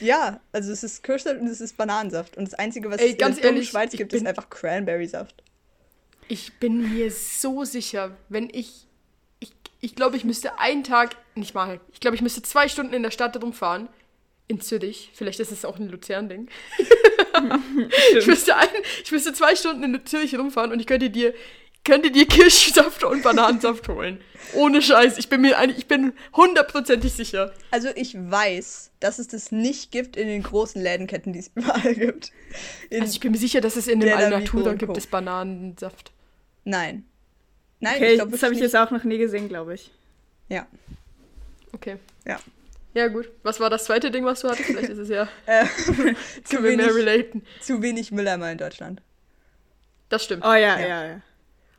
ja, also es ist Kirschsaft und es ist Bananensaft. Und das Einzige, was Ey, es in ganz der Schweiz gibt, bin- ist einfach Cranberry-Saft. Ich bin mir so sicher, wenn ich. Ich, ich glaube, ich müsste einen Tag, nicht mal, ich glaube, ich müsste zwei Stunden in der Stadt rumfahren. In Zürich. Vielleicht ist es auch ein Luzern-Ding. ich, müsste ein, ich müsste zwei Stunden in Zürich rumfahren und ich könnte dir, könnte dir Kirschsaft und Bananensaft holen. Ohne Scheiß. Ich bin mir eigentlich, ich bin hundertprozentig sicher. Also ich weiß, dass es das nicht gibt in den großen Lädenketten, die es überall gibt. In, Also ich bin mir sicher, dass es in dem Alnatura gibt es Bananensaft. nein. Nein, Okay, glaub das habe ich jetzt auch noch nie gesehen, glaube ich. Ja. Okay. Ja. Ja, gut. Was war das zweite Ding, was du hattest? Vielleicht ist es ja. Äh, zu, wir mehr wenig, relaten. zu wenig Mülleimer in Deutschland. Das stimmt. Oh ja, Ja. ja, ja.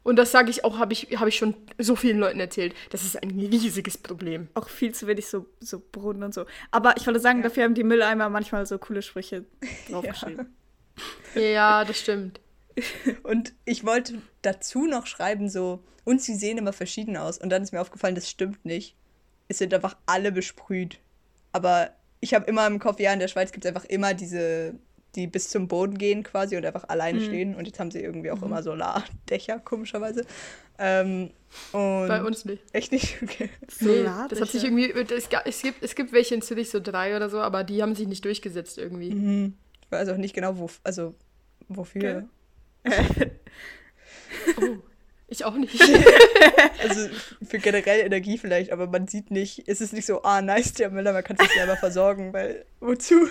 Und das sage ich auch, habe ich, hab ich schon so vielen Leuten erzählt. Das ist ein riesiges Problem. Auch viel zu wenig so, so Brunnen und so. Aber ich wollte sagen, dafür haben die Mülleimer manchmal so coole Sprüche draufgeschrieben. Ja, das stimmt. Und ich wollte dazu noch schreiben, so, und sie sehen immer verschieden aus. Und dann ist mir aufgefallen, das stimmt nicht. Es sind einfach alle besprüht. Aber ich habe immer im Kopf, ja, in der Schweiz gibt es einfach immer diese, die bis zum Boden gehen quasi und einfach alleine stehen. Und jetzt haben sie irgendwie auch immer Solardächer, komischerweise. Ähm, und Bei uns nicht. Echt nicht? Okay. Nee, Solardächer. das hat sich irgendwie. Es, es, gibt, es gibt welche in Zürich, so drei oder so, aber die haben sich nicht durchgesetzt irgendwie. Mhm. Ich weiß auch nicht genau, wo, also, wofür. Okay. Oh. Ich auch nicht. Also für generell Energie vielleicht, aber man sieht nicht, es ist nicht so, ah, nice, der Müller, man kann sich selber versorgen, weil wozu?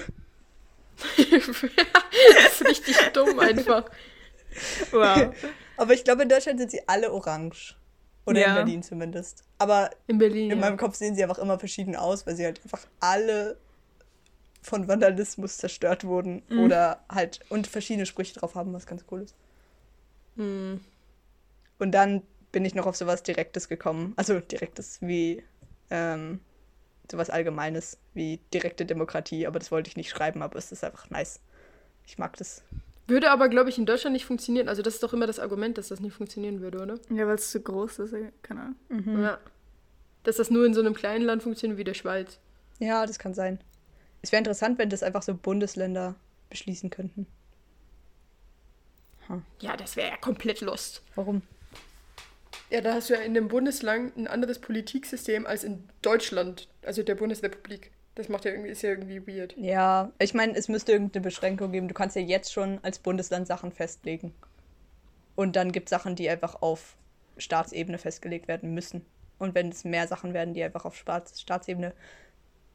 das ist richtig dumm einfach. Wow. Aber ich glaube, in Deutschland sind sie alle orange. Oder Ja. in Berlin zumindest. Aber In Berlin. in ja. meinem Kopf sehen sie einfach immer verschieden aus, weil sie halt einfach alle von Vandalismus zerstört wurden. Oder halt, und verschiedene Sprüche drauf haben, was ganz cool ist. Hm. Und dann bin ich noch auf sowas Direktes gekommen. Also Direktes wie ähm, sowas Allgemeines wie direkte Demokratie. Aber das wollte ich nicht schreiben, aber es ist einfach nice. Ich mag das. Würde aber, glaube ich, in Deutschland nicht funktionieren. Also das ist doch immer das Argument, dass das nicht funktionieren würde, oder? Ja, weil es zu groß ist, keine Ahnung. Ja. Dass das nur in so einem kleinen Land funktioniert wie der Schweiz. Ja, das kann sein. Es wäre interessant, wenn das einfach so Bundesländer beschließen könnten. Ja, das wäre ja komplett lost. Warum? Ja, da hast du ja in dem Bundesland ein anderes Politiksystem als in Deutschland, also der Bundesrepublik. Das macht ja irgendwie, ist ja irgendwie weird. Ja, ich meine, es müsste irgendeine Beschränkung geben. Du kannst ja jetzt schon als Bundesland Sachen festlegen. Und dann gibt es Sachen, die einfach auf Staatsebene festgelegt werden müssen. Und wenn es mehr Sachen werden, die einfach auf Staats Staatsebene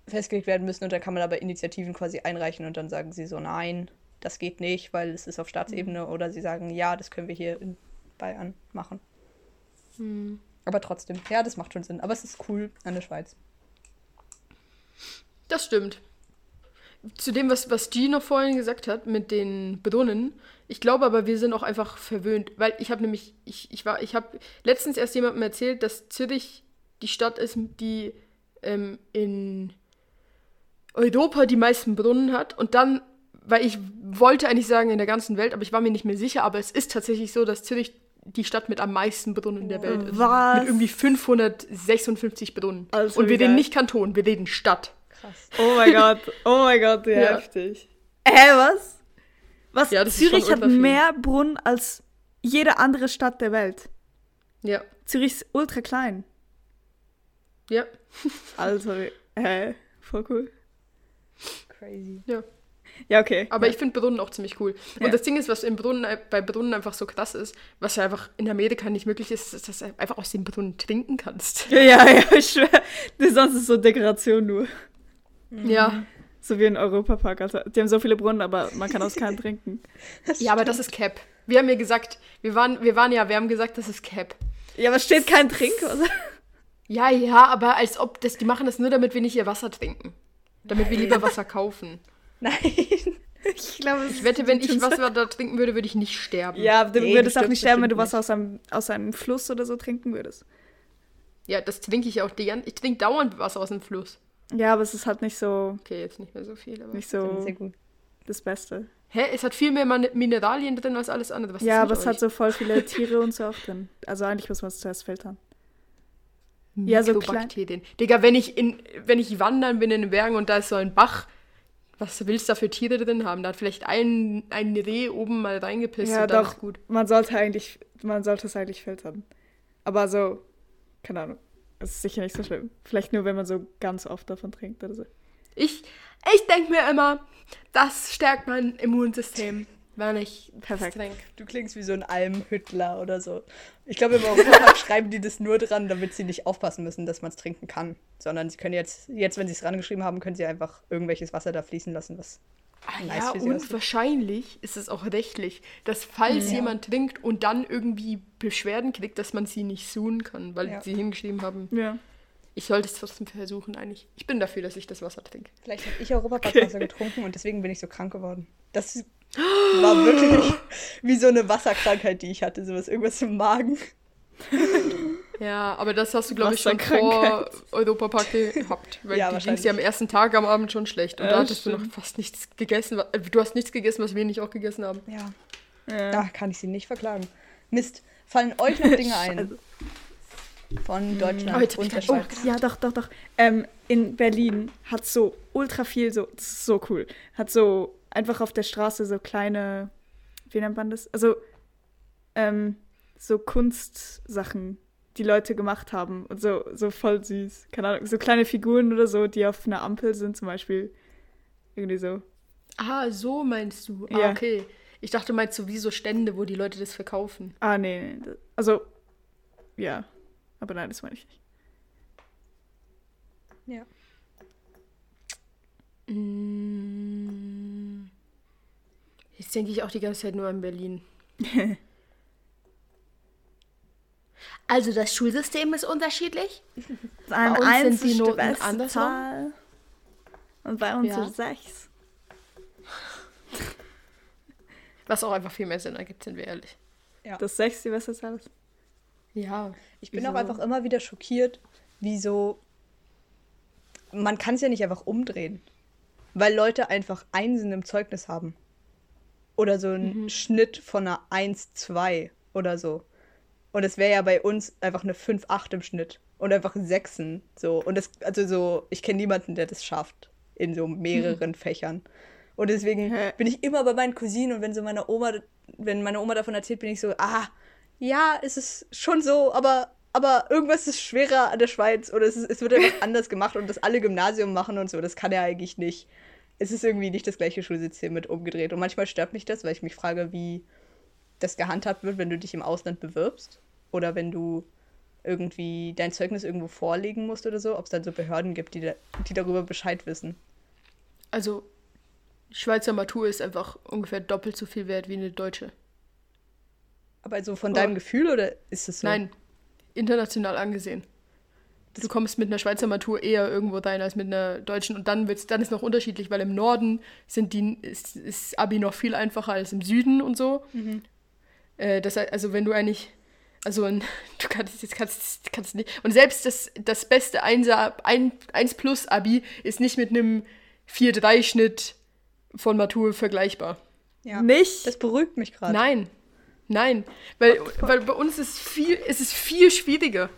festgelegt werden müssen, und dann kann man aber Initiativen quasi einreichen und dann sagen sie so, nein, das geht nicht, weil es ist auf Staatsebene. Oder sie sagen, ja, das können wir hier in Bayern machen. Aber trotzdem, ja, das macht schon Sinn. Aber es ist cool an der Schweiz. Das stimmt. Zu dem, was, was G noch vorhin gesagt hat mit den Brunnen, ich glaube aber, wir sind auch einfach verwöhnt, weil ich habe nämlich, ich, ich war, ich habe letztens erst jemandem erzählt, dass Zürich die Stadt ist, die ähm, in Europa die meisten Brunnen hat und dann, weil ich wollte eigentlich sagen in der ganzen Welt, aber ich war mir nicht mehr sicher, aber es ist tatsächlich so, dass Zürich die Stadt mit am meisten Brunnen der Welt ist. Was? Mit irgendwie 556 Brunnen. Also und wir wie reden nicht Kanton, wir reden Stadt. Krass. Oh mein Gott, oh mein Gott, ja, Ja. heftig. Hä, was? Was? Ja, Zürich hat mehr Brunnen als jede andere Stadt der Welt. Ja, Zürich ist ultra klein. ja. Also, hä, voll cool. Crazy. Ja, okay. Aber ich finde Brunnen auch ziemlich cool. Ja. Und das Ding ist, was im Brunnen, bei Brunnen einfach so krass ist, was ja einfach in Amerika nicht möglich ist, ist, dass du einfach aus dem Brunnen trinken kannst. Ja, ja, ja, ich schwör. Das sonst ist so Dekoration nur. Ja. So wie in Europapark. Also, die haben so viele Brunnen, aber man kann aus keinem trinken. Ja, aber das ist Cap. Wir haben ja gesagt, wir waren, wir waren ja, wir haben gesagt, das ist Cap. Ja, aber steht kein Trinkwasser. Ja, ja, aber als ob das, die machen das nur, damit wir nicht ihr Wasser trinken. Damit wir lieber Wasser kaufen. Nein. Ich glaube, Ich wette, wenn ich Wasser da trinken würde, würde ich nicht sterben. Ja, du Nee, würdest auch nicht sterben, wenn du Wasser aus einem, aus einem Fluss oder so trinken würdest. Ja, das trinke ich auch die ganze Ich trinke dauernd Wasser aus dem Fluss. Ja, aber es ist halt nicht so, Okay, jetzt nicht mehr so viel, aber. nicht so Sehr gut. das Beste. Hä? Es hat viel mehr Mineralien drin als alles andere. Was ja, aber es euch? hat so voll viele Tiere und so auch drin. Also eigentlich muss man es zuerst filtern. Ja, so klein. Digga, wenn ich, in, wenn ich wandern bin in den Bergen und da ist so ein Bach, was willst du da für Tiere drin haben? Da hat vielleicht ein, ein Reh oben mal reingepisst Ja, und dann doch. ist gut. Man sollte eigentlich, man sollte es eigentlich filtern. Aber so, keine Ahnung. Es ist sicher nicht so schlimm. Vielleicht nur, wenn man so ganz oft davon trinkt oder so. Ich, ich denke mir immer, das stärkt mein Immunsystem, wenn ich Perfekt. trinke. Du klingst wie so ein Almhüttler oder so. Ich glaube, im Europapark schreiben die das nur dran, damit sie nicht aufpassen müssen, dass man es trinken kann. Sondern sie können jetzt, jetzt, wenn sie es rangeschrieben haben, können sie einfach irgendwelches Wasser da fließen lassen, was Ah, Nice ja, für sie und wahrscheinlich ist es auch rechtlich, dass falls Ja. jemand trinkt und dann irgendwie Beschwerden kriegt, dass man sie nicht suchen kann, weil Ja. sie hingeschrieben haben, Ja. ich sollte es trotzdem versuchen eigentlich. Ich bin dafür, dass ich das Wasser trinke. Vielleicht habe ich Europaparkwasser getrunken und deswegen bin ich so krank geworden. Das war wirklich wie so eine Wasserkrankheit, die ich hatte. Sowas, irgendwas im Magen. Ja, aber das hast du, glaube ich, schon vor. Europapark gehabt. Weil Ja, ja, die ging wahrscheinlich. dir am ersten Tag am Abend schon schlecht. Und Ja, da hattest du noch fast nichts gegessen. äh, Du hast nichts gegessen, was wir nicht auch gegessen haben. Ja, ja. da kann ich sie nicht verklagen. Mist, fallen euch noch Dinge ein von Deutschland Oh, jetzt und ich oh? Ja, doch, doch, doch. Ähm, in Berlin hat so ultra viel, so, so cool. Hat so einfach auf der Straße so kleine, wie nennt man das? Also, ähm, so Kunstsachen, die Leute gemacht haben. Und so, so voll süß. Keine Ahnung, so kleine Figuren oder so, die auf einer Ampel sind zum Beispiel. Irgendwie so. Ah, so meinst du. Ah, Ja. okay. Ich dachte, du meinst so wie so Stände, wo die Leute das verkaufen. Ah, nee, nee. Also, ja. Aber nein, das meine ich nicht. Ja. Mm. Jetzt denke ich auch die ganze Zeit nur an Berlin. Also das Schulsystem ist unterschiedlich. Ein uns Eins sind die ist Noten. Zahl. Und bei uns Ja. ist sechs. Was auch einfach viel mehr Sinn ergibt, sind wir ehrlich. Das sechs die beste Zahl ist. Ja. Ich bin wieso? auch einfach immer wieder schockiert, wieso. Man kann es ja nicht einfach umdrehen. Weil Leute einfach Einsen im Zeugnis haben. Oder so einen Schnitt von einer 1,2 oder so. Und es wäre ja bei uns einfach eine 5,8 im Schnitt. Und einfach Sechsen. So. Und das, also so, ich kenne niemanden, der das schafft. In so mehreren Fächern. Und deswegen Hä? bin ich immer bei meinen Cousinen und wenn so meine Oma, wenn meine Oma davon erzählt, bin ich so, ah, ja, es ist schon so, aber, aber irgendwas ist schwerer an der Schweiz oder es, ist, es wird einfach anders gemacht und das alle Gymnasium machen und so, das kann er eigentlich nicht. Es ist irgendwie nicht das gleiche Schulsystem mit umgedreht. Und manchmal stört mich das, weil ich mich frage, wie das gehandhabt wird, wenn du dich im Ausland bewirbst oder wenn du irgendwie dein Zeugnis irgendwo vorlegen musst oder so, ob es dann so Behörden gibt, die, da, die darüber Bescheid wissen. Also, Schweizer Matur ist einfach ungefähr doppelt so viel wert wie eine deutsche. Aber also von Oh. deinem Gefühl oder ist es so? Nein, international angesehen. Du kommst mit einer Schweizer Matur eher irgendwo rein als mit einer deutschen und dann wird's, dann ist noch unterschiedlich, weil im Norden sind die, ist, ist Abi noch viel einfacher als im Süden und so. Äh, das, heißt, also wenn du eigentlich, also ein, du kannst jetzt kannst, kannst nicht und selbst das, das beste 1er, 1 plus Abi ist nicht mit einem 4-3 Schnitt von Matur vergleichbar. Ja. Nicht? Das beruhigt mich gerade. Nein, nein, weil, weil bei uns ist viel, es ist viel schwieriger.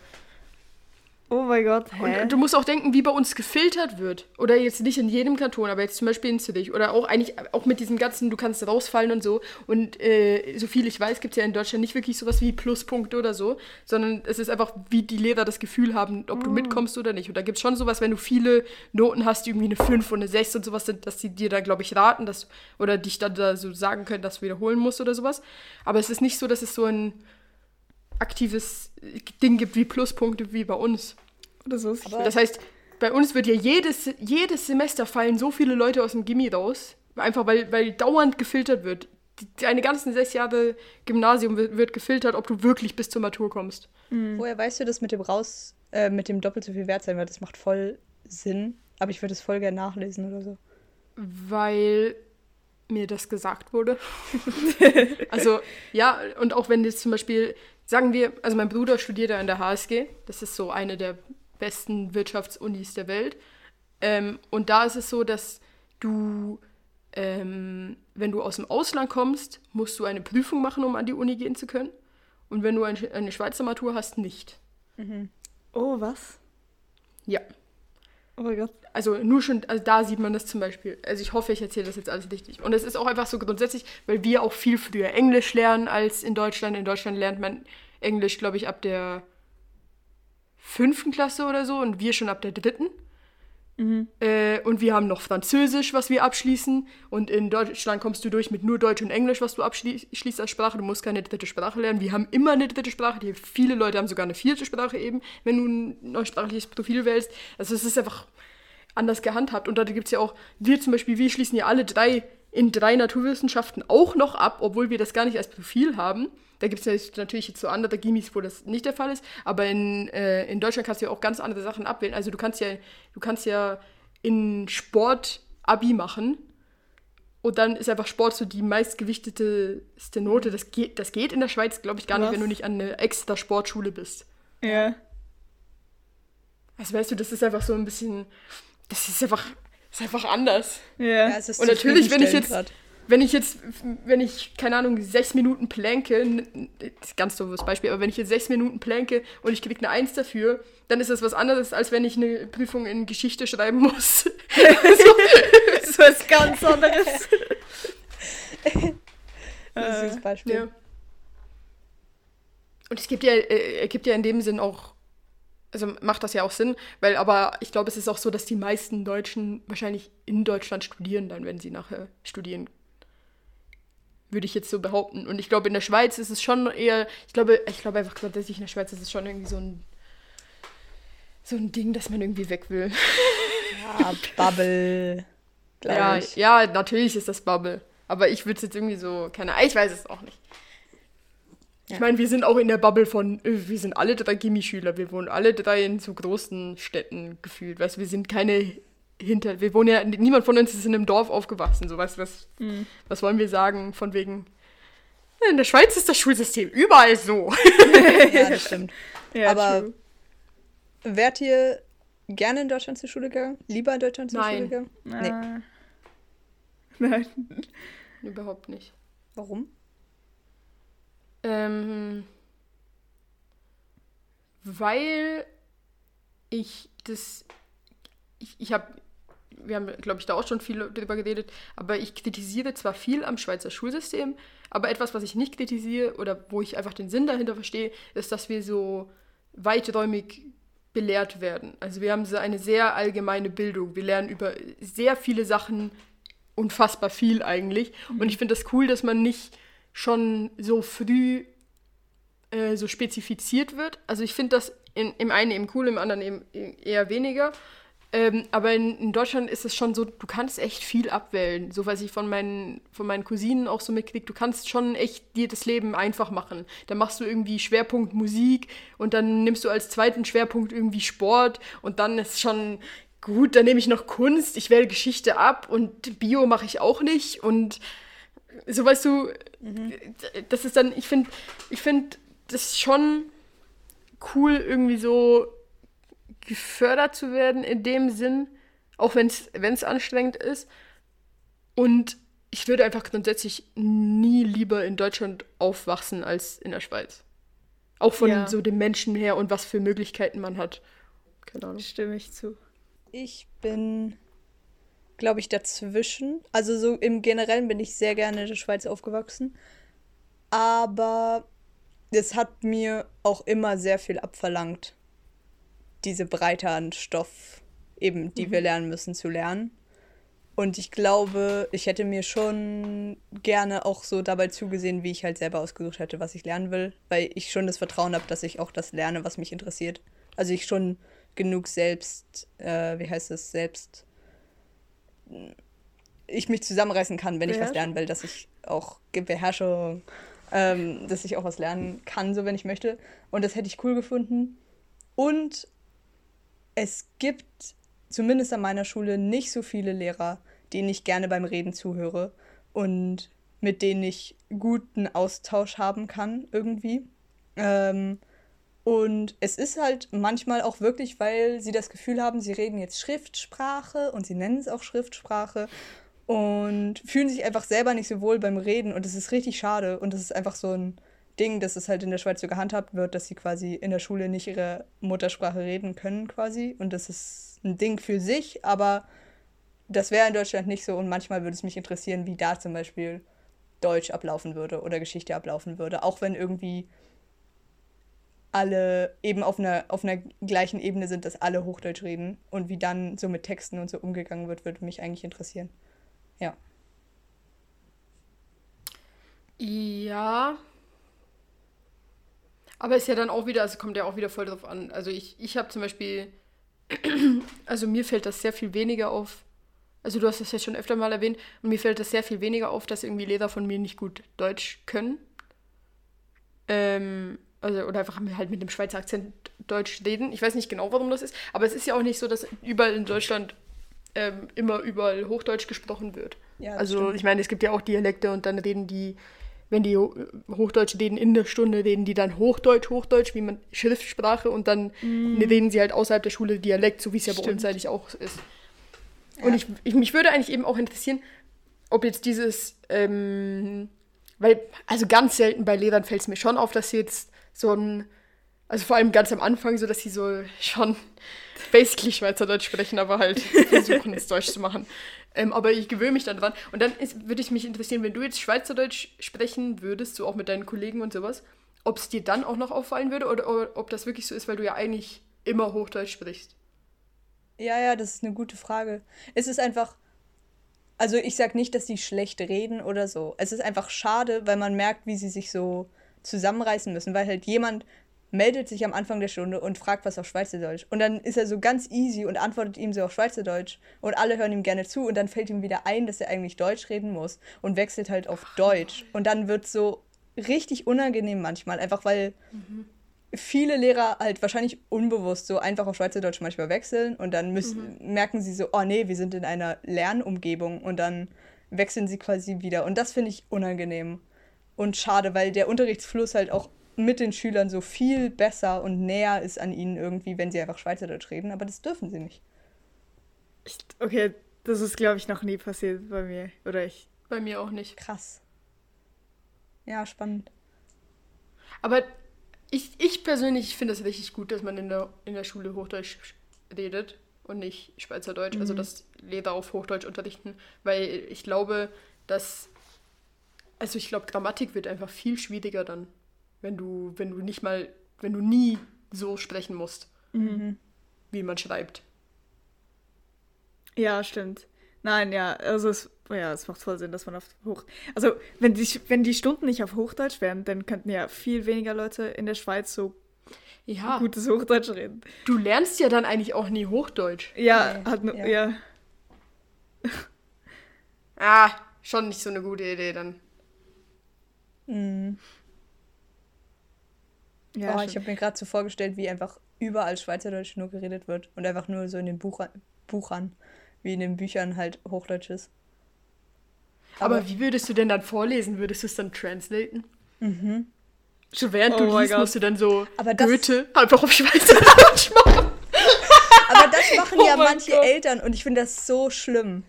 Oh mein Gott, hä? Und du musst auch denken, wie bei uns gefiltert wird. Oder jetzt nicht in jedem Kanton, aber jetzt zum Beispiel in Zürich. Oder auch eigentlich auch mit diesem ganzen, du kannst rausfallen und so. Und äh, so viel ich weiß, gibt es ja in Deutschland nicht wirklich sowas wie Pluspunkte oder so, sondern es ist einfach, wie die Lehrer das Gefühl haben, ob du mitkommst oder nicht. Und da gibt es schon sowas, wenn du viele Noten hast, die irgendwie eine 5 und eine 6 und sowas sind, dass sie dir da, glaube ich, raten, dass, oder dich dann da so sagen können, dass du wiederholen musst oder sowas. Aber es ist nicht so, dass es so ein aktives Ding gibt wie Pluspunkte wie bei uns. Oder so Das heißt, bei uns wird ja jedes, jedes Semester fallen so viele Leute aus dem Gimmi raus, einfach weil, weil dauernd gefiltert wird. Deine ganzen sechs Jahre Gymnasium wird, wird gefiltert, ob du wirklich bis zur Matur kommst. Woher weißt du das mit dem raus, äh, mit dem doppelt so viel wert sein, weil das macht voll Sinn. Aber ich würde es voll gerne nachlesen oder so. Weil mir das gesagt wurde. also, ja, und auch wenn jetzt zum Beispiel, sagen wir, also mein Bruder studiert ja an der HSG, das ist so eine der besten Wirtschaftsunis der Welt. Ähm, und da ist es so, dass du, ähm, wenn du aus dem Ausland kommst, musst du eine Prüfung machen, um an die Uni gehen zu können. Und wenn du ein, eine Schweizer Matur hast, nicht. Oh, was? Ja. Oh mein Gott. Also nur schon, also da sieht man das zum Beispiel. Also ich hoffe, ich erzähle das jetzt alles richtig. Und es ist auch einfach so grundsätzlich, weil wir auch viel früher Englisch lernen als in Deutschland. In Deutschland lernt man Englisch, glaube ich, ab der fünften Klasse oder so und wir schon ab der dritten. Äh, und wir haben noch Französisch, was wir abschließen. Und in Deutschland kommst du durch mit nur Deutsch und Englisch, was du abschließt als Sprache. Du musst keine dritte Sprache lernen. Wir haben immer eine dritte Sprache. Die, viele Leute haben sogar eine vierte Sprache eben, wenn du ein neusprachliches Profil wählst. Also es ist einfach anders gehandhabt. Und da gibt es ja auch, wir zum Beispiel, wir schließen ja alle drei in drei Naturwissenschaften auch noch ab, obwohl wir das gar nicht als Profil haben. Da gibt es natürlich jetzt so andere Gimmis, wo das nicht der Fall ist, aber in, äh, in Deutschland kannst du ja auch ganz andere Sachen abwählen. Also du kannst ja, du kannst ja in Sport Abi machen und dann ist einfach Sport so die meistgewichteteste Note. Das geht, das geht in der Schweiz, glaube ich, gar nicht, Was? wenn du nicht an eine extra Sportschule bist. Ja. Also weißt du, das ist einfach so ein bisschen, das ist einfach, das ist einfach anders. Ja. Ja, es ist Und natürlich, wenn ich jetzt, zufriedenstellend wenn ich jetzt, wenn ich, keine Ahnung, sechs Minuten das ist ganz doofes Beispiel, aber wenn ich jetzt sechs Minuten plänke und ich kriege eine Eins dafür, dann ist das was anderes, als wenn ich eine Prüfung in Geschichte schreiben muss. Das ist was ganz anderes. Das ist dieses Beispiel. ja. Und es gibt ja, äh, ergibt ja in dem Sinn auch, also macht das ja auch Sinn, weil aber ich glaube, es ist auch so, dass die meisten Deutschen wahrscheinlich in Deutschland studieren, dann, wenn sie nachher studieren würde ich jetzt so behaupten. Und ich glaube, in der Schweiz ist es schon eher, ich glaube, ich glaube einfach tatsächlich in der Schweiz ist es schon irgendwie so ein so ein Ding, dass man irgendwie weg will. Ja, Bubble. Ja, ich. ja, natürlich ist das Bubble. Aber ich würde es jetzt irgendwie so, keine Ahnung, ich weiß es auch nicht. Ich meine, wir sind auch in der Bubble von, äh, wir sind alle drei Gimmischüler, wir wohnen alle drei in so großen Städten gefühlt. Weißt du, wir sind keine hinter, wir wohnen ja, niemand von uns ist in einem Dorf aufgewachsen, so weißt du, was, was wollen wir sagen, von wegen, in der Schweiz ist das Schulsystem überall so. ja, das stimmt. Ja, Aber true. wärt ihr gerne in Deutschland zur Schule gegangen? Lieber in Deutschland zur Nein. Schule gegangen? Nee. Äh, Nein. Überhaupt nicht. Warum? Ähm, weil ich das, ich, ich habe, wir haben, glaube ich, da auch schon viel drüber geredet, aber ich kritisiere zwar viel am Schweizer Schulsystem, aber etwas, was ich nicht kritisiere oder wo ich einfach den Sinn dahinter verstehe, ist, dass wir so weiträumig belehrt werden. Also wir haben so eine sehr allgemeine Bildung. Wir lernen über sehr viele Sachen unfassbar viel eigentlich. Und ich finde das cool, dass man nicht schon so früh äh, so spezifiziert wird. Also ich finde das in, im einen eben cool, im anderen eben eher weniger. Ähm, aber in, in Deutschland ist es schon so, du kannst echt viel abwählen. So was ich von meinen, von meinen Cousinen auch so mitkriege. Du kannst schon echt dir das Leben einfach machen. Dann machst du irgendwie Schwerpunkt Musik und dann nimmst du als zweiten Schwerpunkt irgendwie Sport und dann ist schon gut, dann nehme ich noch Kunst, ich wähle Geschichte ab und Bio mache ich auch nicht und so weißt du, das ist dann, ich finde, ich finde das schon cool, irgendwie so gefördert zu werden in dem Sinn, auch wenn es anstrengend ist. Und ich würde einfach grundsätzlich nie lieber in Deutschland aufwachsen als in der Schweiz. Auch von Ja. so dem Menschen her und was für Möglichkeiten man hat. Keine Ahnung. Stimme ich zu. Ich bin, glaube ich, dazwischen. Also so im Generellen bin ich sehr gerne in der Schweiz aufgewachsen. Aber es hat mir auch immer sehr viel abverlangt, diese Breite an Stoff, eben, die wir lernen müssen, zu lernen. Und ich glaube, ich hätte mir schon gerne auch so dabei zugesehen, wie ich halt selber ausgesucht hätte, was ich lernen will, weil ich schon das Vertrauen habe, dass ich auch das lerne, was mich interessiert. Also ich schon genug selbst, äh, wie heißt es, selbst, ich mich zusammenreißen kann, wenn ich was lernen will, dass ich auch Beherrschung, ähm, dass ich auch was lernen kann, so wenn ich möchte. Und das hätte ich cool gefunden. Und es gibt zumindest an meiner Schule nicht so viele Lehrer, denen ich gerne beim Reden zuhöre und mit denen ich guten Austausch haben kann irgendwie. Ähm, und es ist halt manchmal auch wirklich, weil sie das Gefühl haben, sie reden jetzt Schriftsprache und sie nennen es auch Schriftsprache und fühlen sich einfach selber nicht so wohl beim Reden. Und das ist richtig schade. Und das ist einfach so ein Ding, dass es halt in der Schweiz so gehandhabt wird, dass sie quasi in der Schule nicht ihre Muttersprache reden können quasi. Und das ist ein Ding für sich, aber das wäre in Deutschland nicht so. Und manchmal würde es mich interessieren, wie da zum Beispiel Deutsch ablaufen würde oder Geschichte ablaufen würde, auch wenn irgendwie alle eben auf einer, auf einer gleichen Ebene sind, dass alle Hochdeutsch reden und wie dann so mit Texten und so umgegangen wird, würde mich eigentlich interessieren. Ja. Ja. Aber ist ja dann auch wieder, also kommt ja auch wieder voll drauf an. Also ich, ich habe zum Beispiel, also mir fällt das sehr viel weniger auf. Also du hast das ja schon öfter mal erwähnt und mir fällt das sehr viel weniger auf, dass irgendwie Lehrer von mir nicht gut Deutsch können. Ähm, also, oder einfach halt mit dem Schweizer Akzent Deutsch reden. Ich weiß nicht genau, warum das ist, aber es ist ja auch nicht so, dass überall in Deutschland ähm, immer überall Hochdeutsch gesprochen wird. Ja, also stimmt. ich meine, es gibt ja auch Dialekte und dann reden die, wenn die Ho- Hochdeutsch reden in der Stunde, reden die dann Hochdeutsch, Hochdeutsch, wie man Schriftsprache und dann reden sie halt außerhalb der Schule Dialekt, so wie es ja bei uns Stimmt. eigentlich auch ist. Und ich, ich, mich würde eigentlich eben auch interessieren, ob jetzt dieses, ähm, weil, also ganz selten bei Lehrern fällt es mir schon auf, dass sie jetzt so ein, also vor allem ganz am Anfang, so dass sie so schon basically Schweizerdeutsch sprechen, aber halt versuchen es Deutsch zu machen. Ähm, aber ich gewöhne mich dann dran. Und dann ist, würde ich mich interessieren, wenn du jetzt Schweizerdeutsch sprechen würdest, so auch mit deinen Kollegen und sowas, ob es dir dann auch noch auffallen würde oder, oder ob das wirklich so ist, weil du ja eigentlich immer Hochdeutsch sprichst. Ja, ja, das ist eine gute Frage. Es ist einfach, Also ich sag nicht, dass sie schlecht reden oder so. Es ist einfach schade, weil man merkt, wie sie sich so zusammenreißen müssen, weil halt jemand meldet sich am Anfang der Stunde und fragt was auf Schweizerdeutsch. Und dann ist er so ganz easy und antwortet ihm so auf Schweizerdeutsch. Und alle hören ihm gerne zu und dann fällt ihm wieder ein, dass er eigentlich Deutsch reden muss und wechselt halt auf Deutsch. Und dann wird so richtig unangenehm manchmal, einfach weil viele Lehrer halt wahrscheinlich unbewusst so einfach auf Schweizerdeutsch manchmal wechseln und dann müssen, merken sie so, oh nee, wir sind in einer Lernumgebung und dann wechseln sie quasi wieder. Und das finde ich unangenehm und schade, weil der Unterrichtsfluss halt auch mit den Schülern so viel besser und näher ist an ihnen irgendwie, wenn sie einfach Schweizerdeutsch reden, aber das dürfen sie nicht. Ich, okay, das ist, glaube ich, noch nie passiert bei mir. Oder ich. Bei mir auch nicht. Krass. Ja, spannend. Aber ich, ich persönlich finde es richtig gut, dass man in der, in der Schule Hochdeutsch redet und nicht Schweizerdeutsch. Also dass Lehrer auf Hochdeutsch unterrichten, weil ich glaube, dass. Also ich glaube, Grammatik wird einfach viel schwieriger dann, wenn du, wenn du nicht mal, wenn du nie so sprechen musst, wie man schreibt. Ja, stimmt. Nein, ja, also es, ja, es macht voll Sinn, dass man auf Hoch. Also, wenn die, wenn die Stunden nicht auf Hochdeutsch wären, dann könnten ja viel weniger Leute in der Schweiz so Ja, gutes Hochdeutsch reden. du lernst ja dann eigentlich auch nie Hochdeutsch. Ja, Nee, hat nur, ja. ja. Ah, schon nicht so eine gute Idee dann. Mhm. ja oh, ich habe mir gerade so vorgestellt, wie einfach überall Schweizerdeutsch nur geredet wird und einfach nur so in den Bucher Buchern, wie in den Büchern halt Hochdeutsch ist. Aber, wie würdest du denn dann vorlesen? Würdest du es dann translaten? Mhm. So während Oh du liest, musst du dann so Aber das- Goethe einfach auf Schweizerdeutsch machen. Aber das machen Oh ja manche Gott. Eltern und ich finde das so schlimm.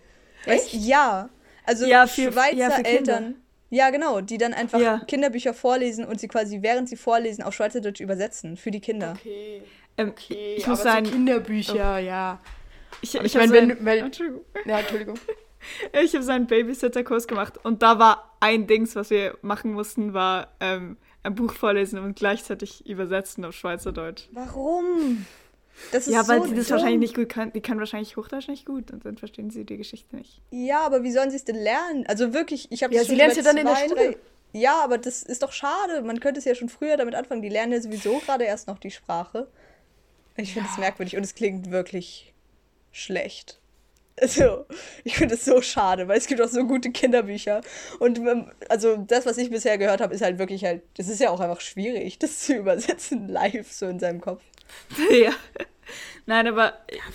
Weißt, ja. Also Ja, für- Schweizer ja, für Kinder. Eltern. Ja, genau, die dann einfach Ja. Kinderbücher vorlesen und sie quasi, während sie vorlesen, auf Schweizerdeutsch übersetzen für die Kinder. Okay, Ähm, okay. ich aber muss sagen, so Kinderbücher, ja. ich, ich, ich habe meine, so wenn, weil, Entschuldigung. ja, Entschuldigung. Ich habe so einen Babysitterkurs gemacht und da war ein Dings, was wir machen mussten, war ähm, ein Buch vorlesen und gleichzeitig übersetzen auf Schweizerdeutsch. Warum? Ja, weil so sie das dumm. wahrscheinlich nicht gut können. Die können wahrscheinlich Hochdeutsch nicht gut und dann verstehen sie die Geschichte nicht. Ja, aber wie sollen sie es denn lernen? Also wirklich, ich habe Ja, sie es über ja dann in der Schule. Ja, aber das ist doch schade. Man könnte es ja schon früher damit anfangen. Die lernen ja sowieso gerade erst noch die Sprache. Ich finde es merkwürdig und es klingt wirklich schlecht. Also, ich finde es so schade, weil es gibt auch so gute Kinderbücher. Und ähm, also das, was ich bisher gehört habe, ist halt wirklich halt, das ist ja auch einfach schwierig, das zu übersetzen live so in seinem Kopf. ja. Nein, aber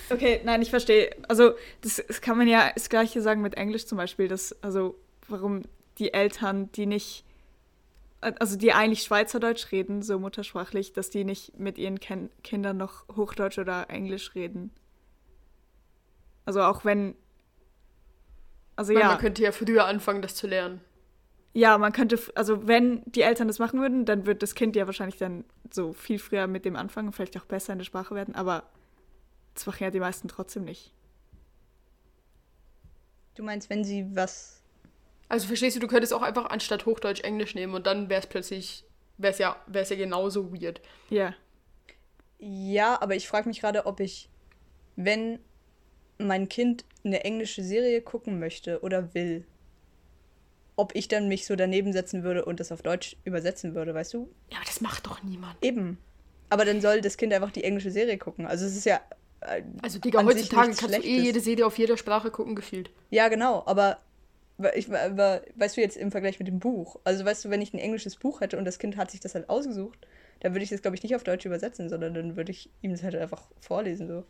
okay, nein, ich verstehe. Also, das, das kann man ja das Gleiche sagen mit Englisch zum Beispiel, dass, also, warum die Eltern, die nicht, also die eigentlich Schweizerdeutsch reden, so muttersprachlich, dass die nicht mit ihren Ken Kindern noch Hochdeutsch oder Englisch reden. Also auch wenn, also Weil ja, Man könnte ja früher anfangen, das zu lernen. Ja, man könnte, also wenn die Eltern das machen würden, dann wird das Kind ja wahrscheinlich dann so viel früher mit dem anfangen und vielleicht auch besser in der Sprache werden, aber das machen ja die meisten trotzdem nicht. Du meinst, wenn sie was. Also verstehst du, du könntest auch einfach anstatt Hochdeutsch Englisch nehmen und dann wäre es plötzlich, wäre es ja, wär's ja genauso weird. Ja. Ja, aber ich frage mich gerade, ob ich, wenn mein Kind eine englische Serie gucken möchte oder will, ob ich dann mich so daneben setzen würde und das auf Deutsch übersetzen würde, weißt du? Ja, aber das macht doch niemand. Eben. Aber dann soll das Kind einfach die englische Serie gucken. Also es ist ja. äh, Also Digga, heutzutage kannst du eh Schlechtes. jede Serie auf jeder Sprache gucken, gefühlt. Ja, genau, aber ich, aber, weißt du jetzt im Vergleich mit dem Buch? Also weißt du, wenn ich ein englisches Buch hätte und das Kind hat sich das halt ausgesucht, dann würde ich das, glaube ich, nicht auf Deutsch übersetzen, sondern dann würde ich ihm das halt einfach vorlesen. So.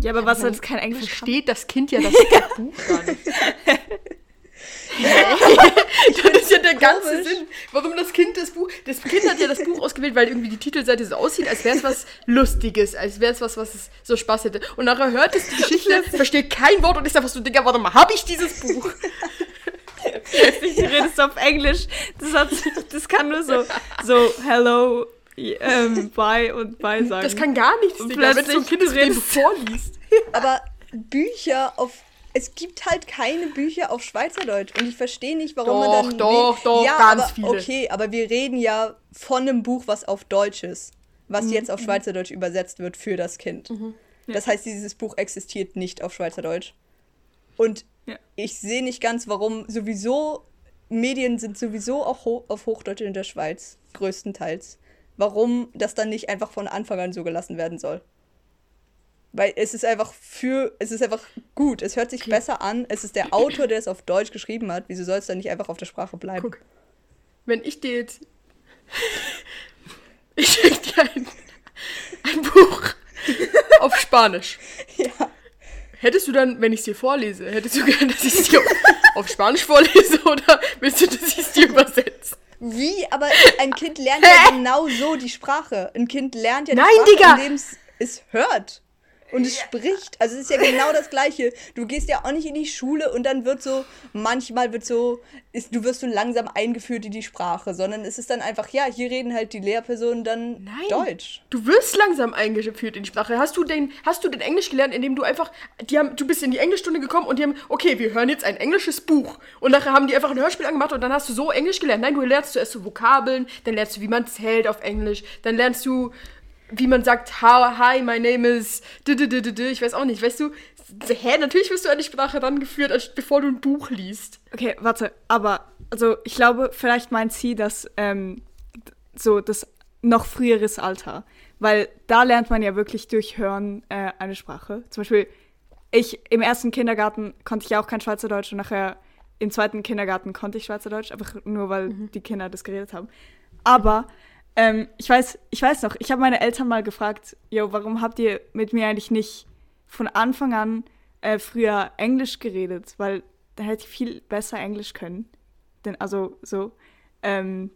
Ja, aber was man jetzt kein Englisch? Versteht das Kind ja das Buch gar nicht. das ist ja der ganze Komisch. Sinn, warum das Kind das Buch. Das Kind hat ja das Buch ausgewählt, weil irgendwie die Titelseite so aussieht, als wäre es was Lustiges, als wäre es was, was es so Spaß hätte. Und nachher hört es die Geschichte, versteht kein Wort und ist einfach so, Digga, warte mal, habe ich dieses Buch? Du redest auf Englisch. Das, hat, das kann nur so, so hello, ähm, bye und bye sagen. Das kann gar nichts, Digga, wenn so ein Kind redest- vorliest. Aber Bücher auf. Es gibt halt keine Bücher auf Schweizerdeutsch und ich verstehe nicht, warum Doch, man dann. doch, doch, ja, ganz aber, viele. Okay, aber wir reden ja von einem Buch, was auf Deutsch ist, was Mhm, jetzt auf Schweizerdeutsch übersetzt wird für das Kind. Das heißt, dieses Buch existiert nicht auf Schweizerdeutsch. Und Ja. ich sehe nicht ganz, warum sowieso Medien sind sowieso auch ho auf Hochdeutsch in der Schweiz, größtenteils. Warum das dann nicht einfach von Anfang an so gelassen werden soll. Weil es ist einfach für, es ist einfach gut, es hört sich besser an, es ist der Autor, der es auf Deutsch geschrieben hat, wieso soll es dann nicht einfach auf der Sprache bleiben? Guck. Wenn ich dir jetzt. Ich schicke dir ein, ein Buch auf Spanisch. Ja. Hättest du dann, wenn ich es dir vorlese, hättest du gern, dass ich es dir auf Spanisch vorlese oder willst du, dass ich es dir übersetze? Wie? Aber ein Kind lernt ja genau so die Sprache. Ein Kind lernt ja die Nein, Sprache, indem es es hört. Und es spricht. Also es ist ja genau das Gleiche. Du gehst ja auch nicht in die Schule und dann wird so, manchmal wird so, ist, du wirst so langsam eingeführt in die Sprache, sondern es ist dann einfach, ja, hier reden halt die Lehrpersonen dann Nein. Deutsch. Du wirst langsam eingeführt in die Sprache. Hast du den, hast du den Englisch gelernt, indem du einfach, die haben, du bist in die Englischstunde gekommen und die haben, okay, wir hören jetzt ein englisches Buch. Und nachher haben die einfach ein Hörspiel angemacht und dann hast du so Englisch gelernt. Nein, du lernst zuerst so Vokabeln, dann lernst du, wie man zählt auf Englisch, dann lernst du, wie man sagt, hi, hi my name is, ich weiß auch nicht, weißt du, hä, natürlich wirst du an die Sprache rangeführt, bevor du ein Buch liest. Okay, warte, aber also ich glaube, vielleicht meint sie das ähm, so das noch früheres Alter, weil da lernt man ja wirklich durch Hören äh, eine Sprache. Zum Beispiel ich im ersten Kindergarten konnte ich ja auch kein Schweizerdeutsch und nachher im zweiten Kindergarten konnte ich Schweizerdeutsch, einfach nur weil die Kinder das geredet haben. Aber ähm, ich weiß, ich weiß noch, ich habe meine Eltern mal gefragt, yo, warum habt ihr mit mir eigentlich nicht von Anfang an äh, früher Englisch geredet? Weil da hätte ich viel besser Englisch können. Denn, also so. Ähm,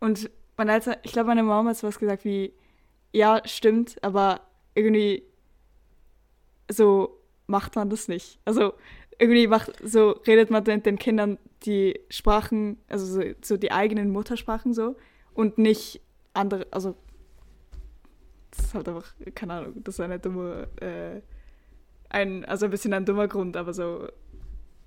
und meine Eltern, ich glaube, meine Mama hat sowas gesagt wie, ja, stimmt, aber irgendwie so macht man das nicht. Also irgendwie macht, so redet man den, den Kindern die Sprachen, also so, so die eigenen Muttersprachen so und nicht andere, also das ist halt einfach, keine Ahnung, das ist eine dumme, äh, ein, also ein bisschen ein dummer Grund, aber so,